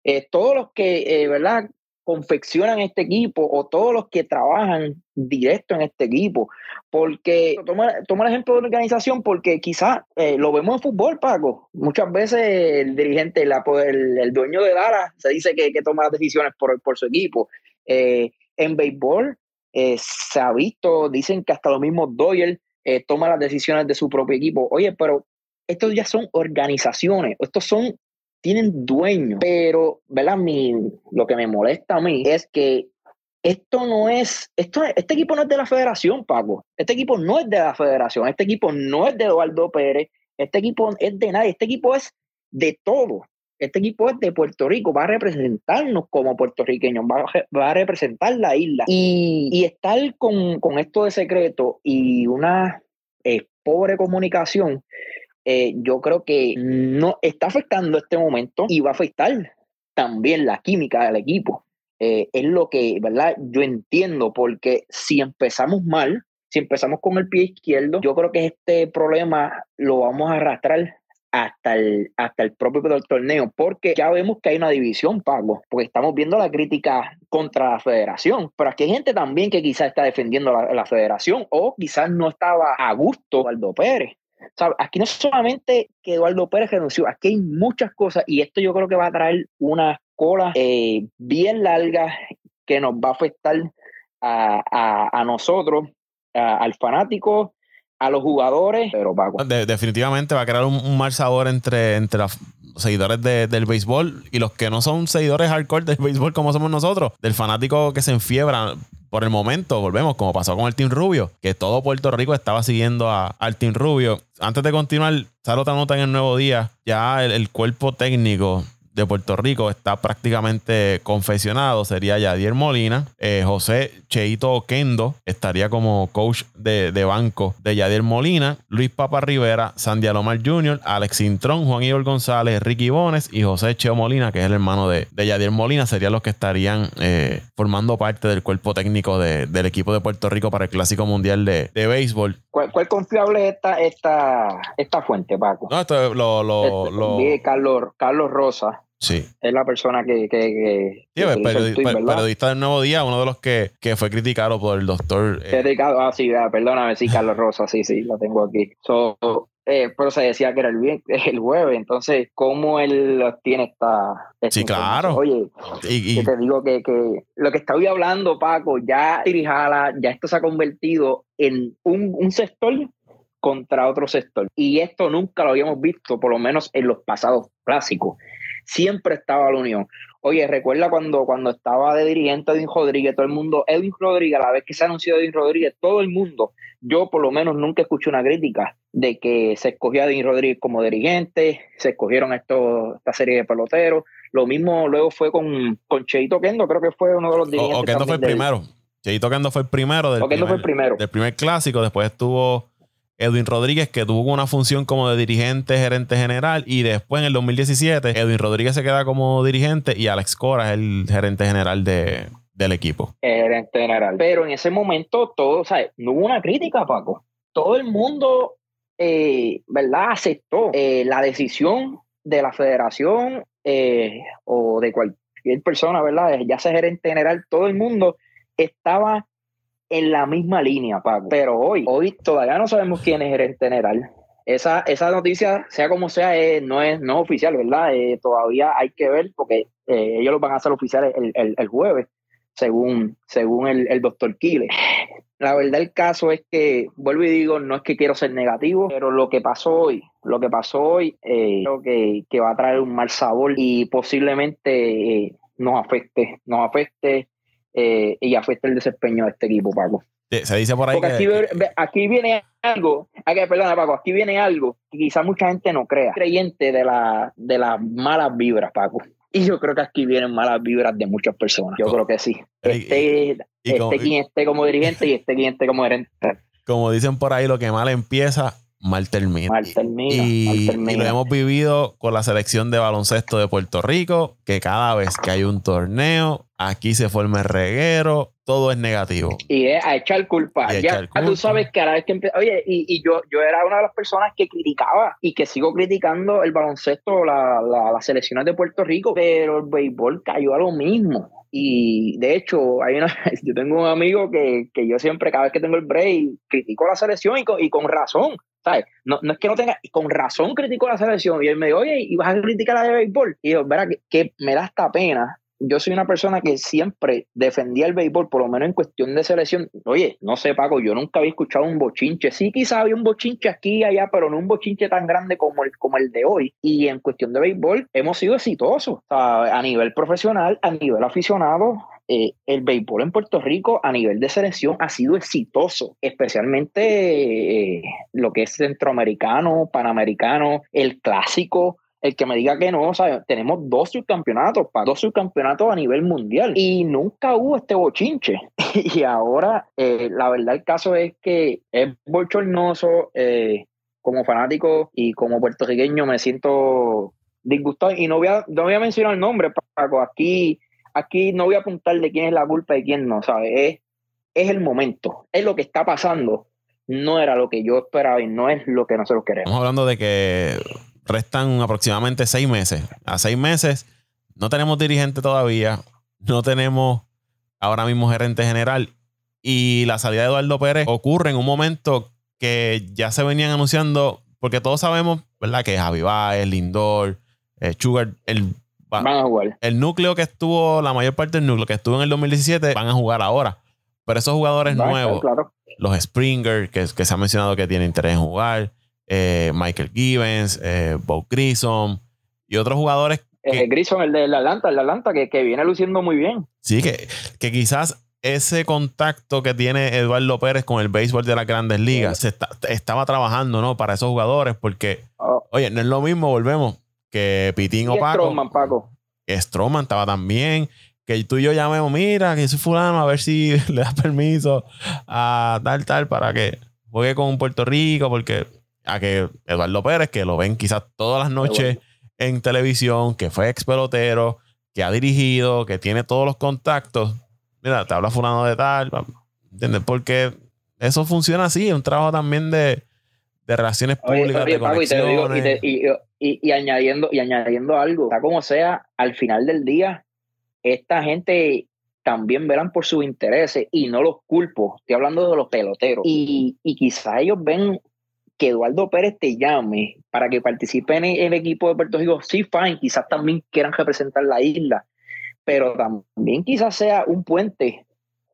eh, todos los que, eh, ¿verdad? Confeccionan este equipo o todos los que trabajan directo en este equipo. Porque, toma, toma el ejemplo de una organización porque quizás eh, lo vemos en fútbol, Paco. Muchas veces el dirigente, el, el dueño de Lara, se dice que, que toma las decisiones por, por su equipo. Eh, en béisbol eh, se ha visto, dicen que hasta los mismos Doyle toman las decisiones de su propio equipo. Oye, pero estos ya son organizaciones, estos son tienen dueños, pero, ¿verdad? Mi, lo que me molesta a mí es que esto no es, esto, este equipo no es de la federación, Paco. Este equipo no es de la federación, este equipo no es de Eduardo Pérez, este equipo es de nadie, este equipo es de todo. Este equipo es de Puerto Rico, va a representarnos como puertorriqueños, va, a representar la isla. Y, y estar con, con, esto de secreto y una eh, pobre comunicación, eh, yo creo que no está afectando este momento y va a afectar también la química del equipo. Eh, es lo que, ¿verdad? Yo entiendo, porque si empezamos mal, si empezamos con el pie izquierdo, yo creo que este problema lo vamos a arrastrar hasta el, hasta el propio torneo, porque ya vemos que hay una división, Pago, porque estamos viendo la crítica contra la federación, pero aquí hay gente también que quizás está defendiendo la, la federación o quizás no estaba a gusto Eduardo Pérez. Aquí no solamente que Eduardo Pérez renunció, aquí hay muchas cosas y esto yo creo que va a traer una cola eh, bien larga que nos va a afectar a, a, a nosotros, al fanático a los jugadores, pero Paco. definitivamente va a crear un, mal sabor entre, entre seguidores del béisbol y los que no son seguidores hardcore del béisbol como somos nosotros, del fanático que se enfiebra. Por el momento, volvemos, como pasó con el Team Rubio, que todo Puerto Rico estaba siguiendo al Team Rubio. Antes de continuar, sale otra nota en el nuevo día. Ya el cuerpo técnico de Puerto Rico está prácticamente confeccionado. Sería Yadier Molina, eh, José Cheito Oquendo estaría como coach de, banco de Yadier Molina, Luis Papa Rivera, Sandy Alomar Jr., Alex Intrón, Juan Igor González, Ricky Bones y José Cheo Molina, que es el hermano de, de Yadier Molina, serían los que estarían eh, formando parte del cuerpo técnico del equipo de Puerto Rico para el Clásico Mundial de, Béisbol. ¿Cuál, confiable es esta, esta, esta fuente, Paco? No, esto es lo, lo, lo... Carlos, Carlos Rosa. Sí. Es la persona que. que, sí, periodista del Nuevo Día, uno de los que, que fue criticado por el doctor. Eh. Criticado, ah, sí, perdóname, sí, [LAUGHS] Carlos Rosa, sí, sí, lo tengo aquí. So, eh, pero se decía que era el, [LAUGHS] el jueves, entonces, ¿cómo él tiene esta. sí, claro. Oye, y, te digo que, que, lo que estaba hablando, Paco, ya Tirijala, ya esto se ha convertido en un, un sector contra otro sector. Y esto nunca lo habíamos visto, por lo menos en los pasados clásicos siempre estaba la unión. Oye, recuerda cuando, cuando estaba de dirigente Edwin Rodríguez, todo el mundo, Edwin Rodríguez, a la vez que se anunció Edwin Rodríguez, todo el mundo, yo por lo menos nunca escuché una crítica de que se escogió a Edwin Rodríguez como dirigente, se escogieron esto, esta serie de peloteros. Lo mismo luego fue con, con Cheito Kendo, creo que fue uno de los dirigentes. O, Kendo fue el primero. Cheito Kendo fue el primero del, primer, fue el primero. del primer clásico, después estuvo Edwin Rodríguez, que tuvo una función como de dirigente, gerente general, y después en el 2017, Edwin Rodríguez se queda como dirigente y Alex Cora es el gerente general de, del equipo. Gerente general. Pero en ese momento, todo, o sea, no hubo una crítica, Paco. Todo el mundo, eh, ¿verdad?, aceptó eh, la decisión de la federación eh, o de cualquier persona, ¿verdad?, ya sea gerente general, todo el mundo estaba en la misma línea, Paco. Pero hoy, hoy todavía no sabemos quién es el general. Esa, esa noticia, sea como sea, no es no oficial, ¿verdad? Eh, todavía hay que ver porque eh, ellos lo van a hacer oficial el, jueves, según, según el, doctor Kile. La verdad el caso es que, vuelvo y digo, no es que quiero ser negativo, pero lo que pasó hoy, lo que pasó hoy, eh, creo que, que, va a traer un mal sabor y posiblemente nos afecte, nos afecte eh, y afecta el desempeño de este equipo, Paco. Se dice por ahí Porque que... aquí, viene algo, que, perdona, Paco, aquí viene algo que quizás mucha gente no crea. Creyente de, la, de las malas vibras, Paco. Y yo creo que aquí vienen malas vibras de muchas personas. Yo creo que sí. Este, este quien esté como dirigente y este quien esté como gerente. Como dicen por ahí, lo que mal empieza, mal termina. Mal termina, y, lo hemos vivido con la selección de baloncesto de Puerto Rico, que cada vez que hay un torneo, aquí se forma el reguero, todo es negativo. Y es a echar culpa. ya, tú sabes que cada vez que oye, y, yo, yo era una de las personas que criticaba y que sigo criticando el baloncesto, la, la, las selecciones de Puerto Rico, pero el béisbol cayó a lo mismo. Y de hecho, hay una, [LAUGHS] yo tengo un amigo que, que yo siempre, cada vez que tengo el break, critico la selección y con, y con razón. ¿Sabes? No, no es que no tenga, con razón critico la selección. Y él me dijo, oye, ¿y vas a criticar la de béisbol? Y yo, verá, que, que me da esta pena yo soy una persona que siempre defendía el béisbol, por lo menos en cuestión de selección. Oye, no sé, Paco, yo nunca había escuchado un bochinche. Sí, quizá había un bochinche aquí y allá, pero no un bochinche tan grande como el, como el de hoy. Y en cuestión de béisbol, hemos sido exitosos. a nivel profesional, a nivel aficionado, eh, el béisbol en Puerto Rico a nivel de selección ha sido exitoso, especialmente eh, lo que es centroamericano, panamericano, el clásico el que me diga que no, o sea, tenemos dos subcampeonatos, para dos subcampeonatos a nivel mundial y nunca hubo este bochinche. [LAUGHS] y ahora, eh, la verdad, el caso es que es bochornoso. Como fanático y como puertorriqueño me siento disgustado y no voy a, no voy a mencionar el nombre, Paco. Aquí, aquí no voy a apuntar de quién es la culpa y quién no, ¿sabes? Es, el momento, es lo que está pasando. No era lo que yo esperaba y no es lo que nosotros queremos. Estamos hablando de que restan aproximadamente seis meses. A seis meses no tenemos dirigente todavía, no tenemos ahora mismo gerente general y la salida de Eduardo Pérez ocurre en un momento que ya se venían anunciando, porque todos sabemos, ¿verdad? Que Javi Baez, Lindor, eh, Sugar, el, van a jugar. el núcleo que estuvo, la mayor parte del núcleo que estuvo en el 2017, van a jugar ahora. Pero esos jugadores nuevos, estar claro. los Springer, que, que se ha mencionado que tienen interés en jugar, eh, Michael Gibbons, eh, Bo Grissom y otros jugadores que, Eh, Grison, el de la Atlanta, el de Atlanta, que, que viene luciendo muy bien. sí, que, que quizás ese contacto que tiene Eduardo Pérez con el béisbol de las grandes ligas se está- estaba trabajando, ¿no? Para esos jugadores, porque, Oh, oye, no es lo mismo, volvemos, que Pitín o Paco. Stroman, Paco. que Stroman estaba también. Que tú y yo llamemos, mira, que soy fulano, a ver si [LAUGHS] le das permiso a tal, tal, para que juegue con Puerto Rico, porque a que Eduardo Pérez, que lo ven quizás todas las noches en televisión, que fue ex pelotero, que ha dirigido, que tiene todos los contactos. Mira, te habla fulano de tal, ¿entiendes? Porque eso funciona así, un trabajo también de, de relaciones públicas, oye, de Paco, y te digo, y, conexiones. te- y- y- y añadiendo, y añadiendo algo, sea como sea, al final del día, esta gente también verán por sus intereses y no los culpo. Estoy hablando de los peloteros. Y, y quizá ellos ven que Eduardo Pérez te llame para que participe en el, equipo de Puerto Rico. Sí, fine, quizás también quieran representar la isla, pero también quizás sea un puente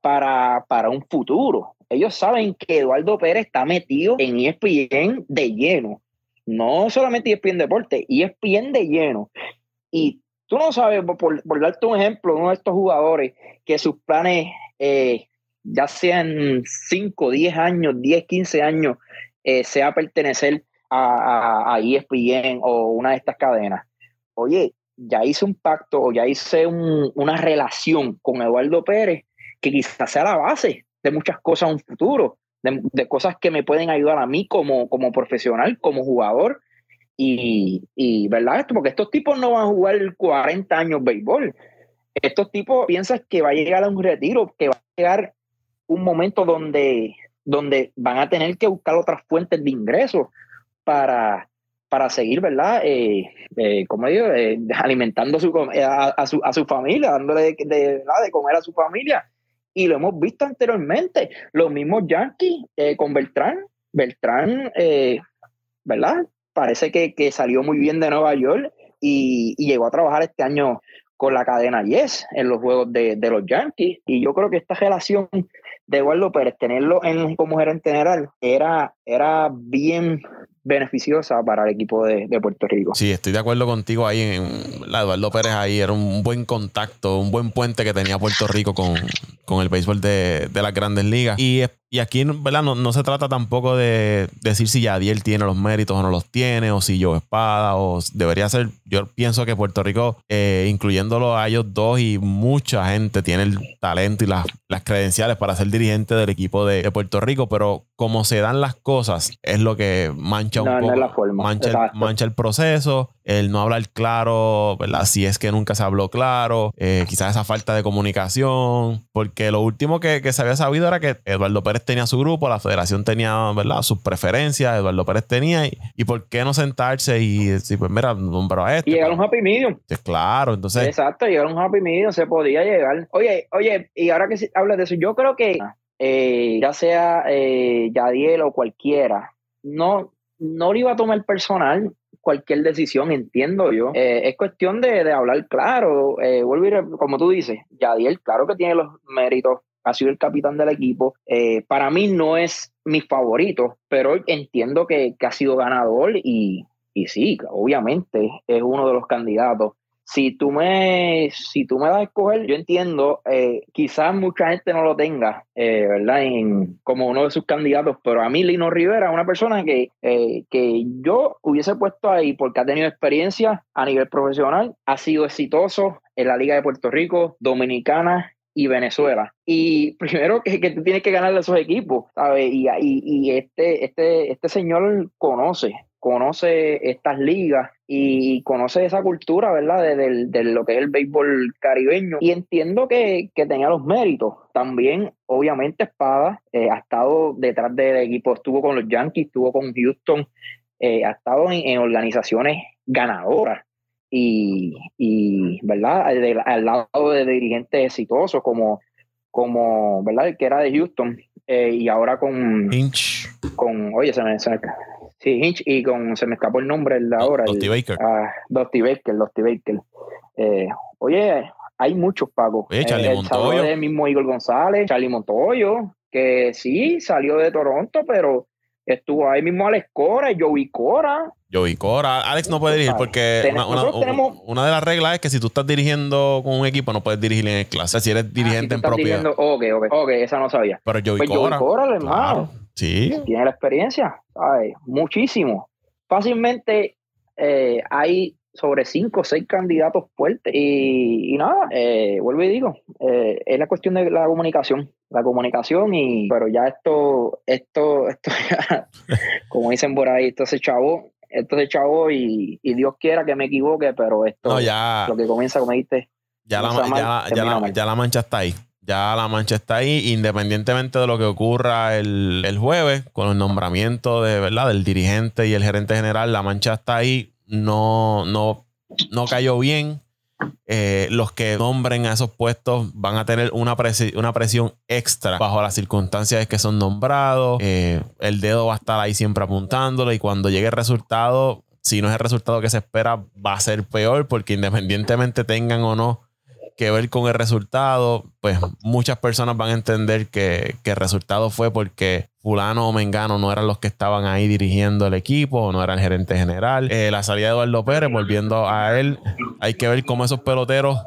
para, para un futuro. Ellos saben que Eduardo Pérez está metido en ESPN de lleno. No solamente ESPN Deporte, ESPN de lleno. Y tú no sabes, por, por darte un ejemplo, uno de estos jugadores que sus planes, eh, ya sean 5, 10 años, 10, 15 años, eh, sea pertenecer a, a, a ESPN o una de estas cadenas. Oye, ya hice un pacto o ya hice un- una relación con Eduardo Pérez que quizás sea la base de muchas cosas en un futuro, de, cosas que me pueden ayudar a mí como, como profesional, como jugador. Y, y, ¿verdad? Esto, porque estos tipos no van a jugar 40 años béisbol. Estos tipos piensan que va a llegar a un retiro, que va a llegar un momento donde, donde van a tener que buscar otras fuentes de ingresos para, para seguir, ¿verdad? Eh, eh, como digo, Eh, alimentando su, eh, a, su, a su familia, dándole de, de- de comer a su familia. Y lo hemos visto anteriormente. Los mismos Yankees eh, con Beltrán. Beltrán, eh, ¿verdad? Parece que, que salió muy bien de Nueva York y, llegó a trabajar este año con la cadena Yes en los juegos de, de los Yankees. Y yo creo que esta relación de Eduardo Pérez, tenerlo en, como gerente general, era, era bien beneficiosa para el equipo de, de Puerto Rico. Sí, estoy de acuerdo contigo ahí. En, la Eduardo Pérez ahí era un buen contacto, un buen puente que tenía Puerto Rico con, con el béisbol de, de las grandes ligas. Y, y aquí ¿verdad? No, no se trata tampoco de decir si Yadiel tiene los méritos o no los tiene, o si Joe Espada, o debería ser. Yo pienso que Puerto Rico, eh, incluyéndolo a ellos dos y mucha gente, tiene el talento y las, las credenciales para ser dirigente del equipo de, de Puerto Rico, pero como se dan las cosas, es lo que mancha un No, no poco. es la forma, mancha, el- mancha el proceso, el no hablar claro, ¿verdad? Si es que nunca se habló claro, eh, quizás esa falta de comunicación, porque lo último que, que se había sabido era que Eduardo Pérez tenía su grupo, la federación tenía, ¿verdad? Sus preferencias, Eduardo Pérez tenía, y, y por qué no sentarse y decir, pues mira, nombro a este. Y llegar a un happy medium. Claro, entonces, Exacto, llegar a un happy medium se podía llegar. Oye, oye, y ahora que hablas de eso, yo creo que eh, ya sea eh, Yadiel o cualquiera, no, no le iba a tomar personal cualquier decisión, entiendo yo. Eh, es cuestión de, de hablar claro. Eh, vuelvo y como tú dices, Yadiel, claro que tiene los méritos, ha sido el capitán del equipo. Eh, para mí no es mi favorito, pero entiendo que, ha sido ganador y, y sí, obviamente es uno de los candidatos si tú me, si tú me das a escoger, yo entiendo, eh, quizás mucha gente no lo tenga, eh, ¿verdad? En, como uno de sus candidatos, pero a mí Lino Rivera es una persona que, que yo hubiese puesto ahí porque ha tenido experiencia a nivel profesional, ha sido exitoso en la Liga de Puerto Rico, Dominicana y Venezuela. Y primero que, que tú tienes que ganarle a esos equipos, ¿sabes? Y, y, y este, este, este señor conoce, conoce estas ligas y conoce esa cultura, ¿verdad? De, de, lo que es el béisbol caribeño. Y entiendo que, que tenía los méritos. También, obviamente, Espada eh, ha estado detrás del equipo, estuvo con los Yankees, estuvo con Houston, eh, ha estado en, organizaciones ganadoras. Y, y ¿verdad? Al, al, lado de dirigentes exitosos como, como, ¿verdad? El que era de Houston. Eh, y ahora con... Hinch. Con, oye, se me, se me Sí, Hinch y con, se me escapó el nombre el de ahora. Dusty Baker. Uh, Dusty Baker, Dusty Baker. Eh, oye, hay muchos pagos. Oye, Charlie el Montoyo. El mismo Igor González, Charlie Montoyo, que sí, salió de Toronto, pero estuvo ahí mismo Alex Cora, Joey Cora. Joey Cora. Alex no puede dirigir porque una, una, una, de las reglas es que si tú estás dirigiendo con un equipo no puedes dirigir en clase. Si eres dirigente ah, si en propiedad. Ok, ok, ok, esa no sabía. Pero Joey pues Cora. Joey Cora, hermano. Claro. Sí. Tiene la experiencia, ¿sabes? Muchísimo. Fácilmente eh, hay sobre cinco o seis candidatos fuertes. Y, y nada, eh, vuelvo y digo, eh, es la cuestión de la comunicación. La comunicación, y pero ya esto, esto, [LAUGHS] esto ya, como dicen por ahí, esto se chavo, esto se chavo y, y, Dios quiera que me equivoque, pero esto, no, ya, lo que comienza, como dijiste, ya la, mal, ya, ya, la, ya la mancha está ahí. Ya la mancha está ahí, independientemente de lo que ocurra el, el jueves, con el nombramiento de verdad del dirigente y el gerente general, la mancha está ahí, no, no, no cayó bien. Eh, los que nombren a esos puestos van a tener una, presi una presión extra bajo las circunstancias que son nombrados. Eh, el dedo va a estar ahí siempre apuntándolo y cuando llegue el resultado, si no es el resultado que se espera, va a ser peor porque independientemente tengan o no que ver con el resultado, pues muchas personas van a entender que, que, el resultado fue porque fulano o mengano no eran los que estaban ahí dirigiendo el equipo, no era el gerente general. Eh, la salida de Eduardo Pérez, volviendo a él, hay que ver cómo esos peloteros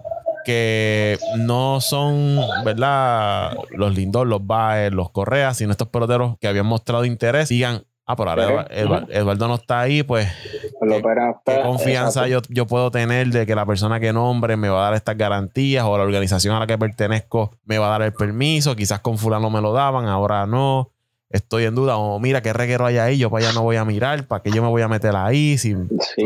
que no son, ¿verdad? Los Lindor, los Baez, los Correas, sino estos peloteros que habían mostrado interés, sigan Ah, pero ahora Eduardo, Eduardo no está ahí, pues. ¿Qué, qué confianza yo, yo, puedo tener de que la persona que nombre me va a dar estas garantías o la organización a la que pertenezco me va a dar el permiso? Quizás con Fulano me lo daban, ahora no. Estoy en duda. O mira qué reguero hay ahí, yo para allá no voy a mirar, para que yo me voy a meter ahí. Si, sí.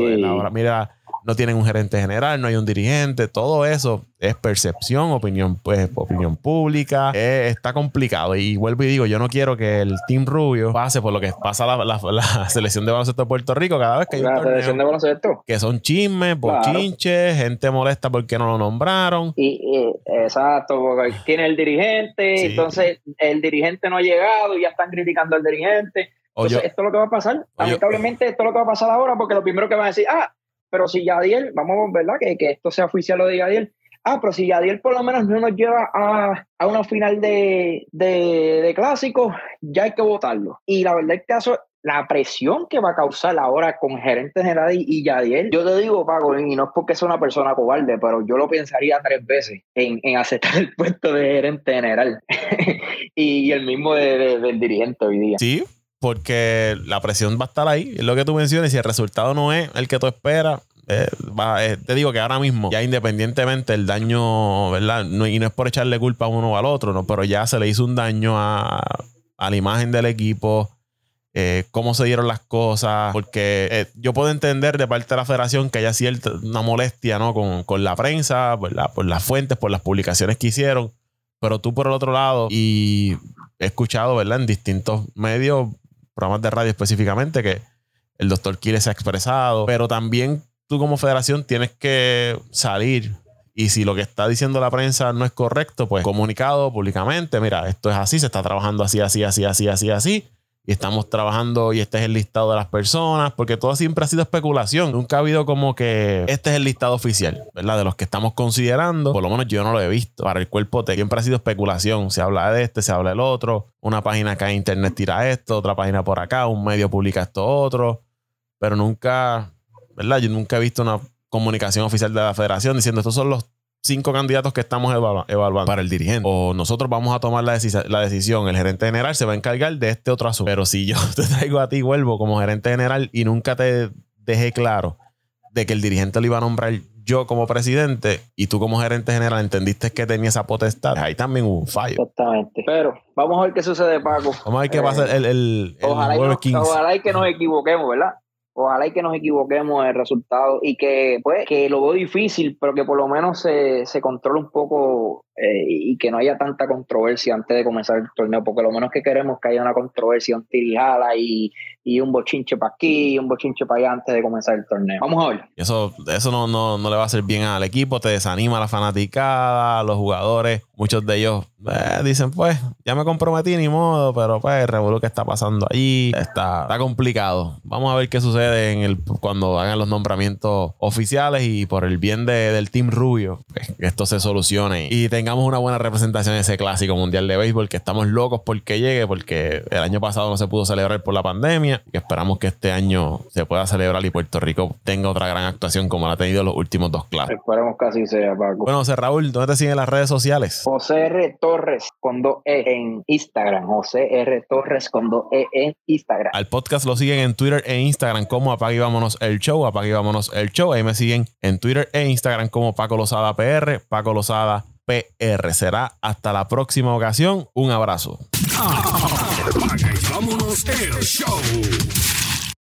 mira, no tienen un gerente general, no hay un dirigente, todo eso es percepción, opinión, pues, opinión pública, eh, está complicado. Y vuelvo y digo, yo no quiero que el Team Rubio pase por lo que pasa la, la, la [LAUGHS] selección de baloncesto de Puerto Rico cada vez que hay la un torneo, selección de baloncesto. que son chismes, bochinches, claro. gente molesta porque no lo nombraron. Y, y exacto, porque tiene el dirigente, sí. entonces el dirigente no ha llegado y ya están criticando al dirigente. Entonces, yo, esto es lo que va a pasar. Lamentablemente, esto es lo que va a pasar ahora, porque lo primero que van a decir, ah, pero si Yadiel, vamos, ¿verdad? Que, que esto sea oficial lo de Yadiel. Ah, pero si Yadiel por lo menos no nos lleva a, a una final de, de, de ya hay que votarlo. Y la verdad que eso, la presión que va a causar ahora con gerente general y, Yadiel, yo te digo, Paco, y no es porque sea una persona cobarde, pero yo lo pensaría tres veces en, en aceptar el puesto de gerente general [LAUGHS] y, el mismo de, de, del dirigente hoy día. Sí, porque la presión va a estar ahí, es lo que tú mencionas, y si el resultado no es el que tú esperas, eh, eh, te digo que ahora mismo, ya independientemente el daño, ¿verdad? No, y no es por echarle culpa a uno o al otro, ¿no? Pero ya se le hizo un daño a, a la imagen del equipo, eh, cómo se dieron las cosas, porque yo puedo entender de parte de la federación que haya cierta una molestia, ¿no? Con, con la prensa. Por las fuentes, por las publicaciones que hicieron, pero tú por el otro lado, y he escuchado, ¿verdad? En distintos medios, programas de radio específicamente, que el doctor Quiles se ha expresado, pero también tú como federación tienes que salir y si lo que está diciendo la prensa no es correcto, pues comunicado públicamente, mira, esto es así, se está trabajando así, así, así, así, así, así. Y estamos trabajando y este es el listado de las personas, porque todo siempre ha sido especulación. Nunca ha habido como que este es el listado oficial, ¿verdad? De los que estamos considerando. Por lo menos yo no lo he visto. Para el cuerpo te siempre ha sido especulación. Se habla de este, se habla del otro. Una página acá en internet tira esto, otra página por acá, un medio publica esto otro. Pero nunca, ¿verdad? Yo nunca he visto una comunicación oficial de la federación diciendo estos son los cinco candidatos que estamos evalu- evaluando para el dirigente. O nosotros vamos a tomar la, decisi- la decisión. El gerente general se va a encargar de este otro asunto. Pero si yo [LAUGHS] te traigo a ti, vuelvo como gerente general y nunca te dejé claro de que el dirigente lo iba a nombrar yo como presidente y tú como gerente general entendiste que tenía esa potestad, ahí también hubo un fallo. Exactamente. Pero vamos a ver qué sucede, Paco. Vamos a ver qué Eh, pasa el, el, el Ojalá y, jueves no- 15. ojalá y que nos equivoquemos, ¿verdad? Ojalá y que nos equivoquemos el resultado y que, pues, que lo veo difícil, pero que por lo menos se, se controle un poco eh, y que no haya tanta controversia antes de comenzar el torneo, porque lo menos que queremos que haya una controversia, un tirijala y, y un bochinche para aquí y un bochinche para allá antes de comenzar el torneo. Vamos a ver. Eso, eso no, no, no le va a hacer bien al equipo, te desanima la fanaticada, los jugadores. Muchos de ellos eh, dicen, pues, ya me comprometí, ni modo, pero pues, revolú que está pasando allí está, está complicado. Vamos a ver qué sucede en el, cuando hagan los nombramientos oficiales y por el bien de- del Team Rubio, pues, que esto se solucione y tengamos una buena representación en ese clásico mundial de béisbol, que estamos locos porque llegue, porque el año pasado no se pudo celebrar por la pandemia y esperamos que este año se pueda celebrar y Puerto Rico tenga otra gran actuación como la ha tenido los últimos dos clásicos. Esperemos que así sea, Paco. Bueno, José Raúl, ¿dónde te siguen las redes sociales? José R. Torres con dos E en Instagram. José R. Torres con dos E en Instagram. Al podcast lo siguen en Twitter e Instagram como Apague y Vámonos el Show, Apague y Vámonos el Show. Ahí me siguen en Twitter e Instagram como Paco Lozada PR, Paco Lozada PR. Será hasta la próxima ocasión. Un abrazo. Vámonos el show.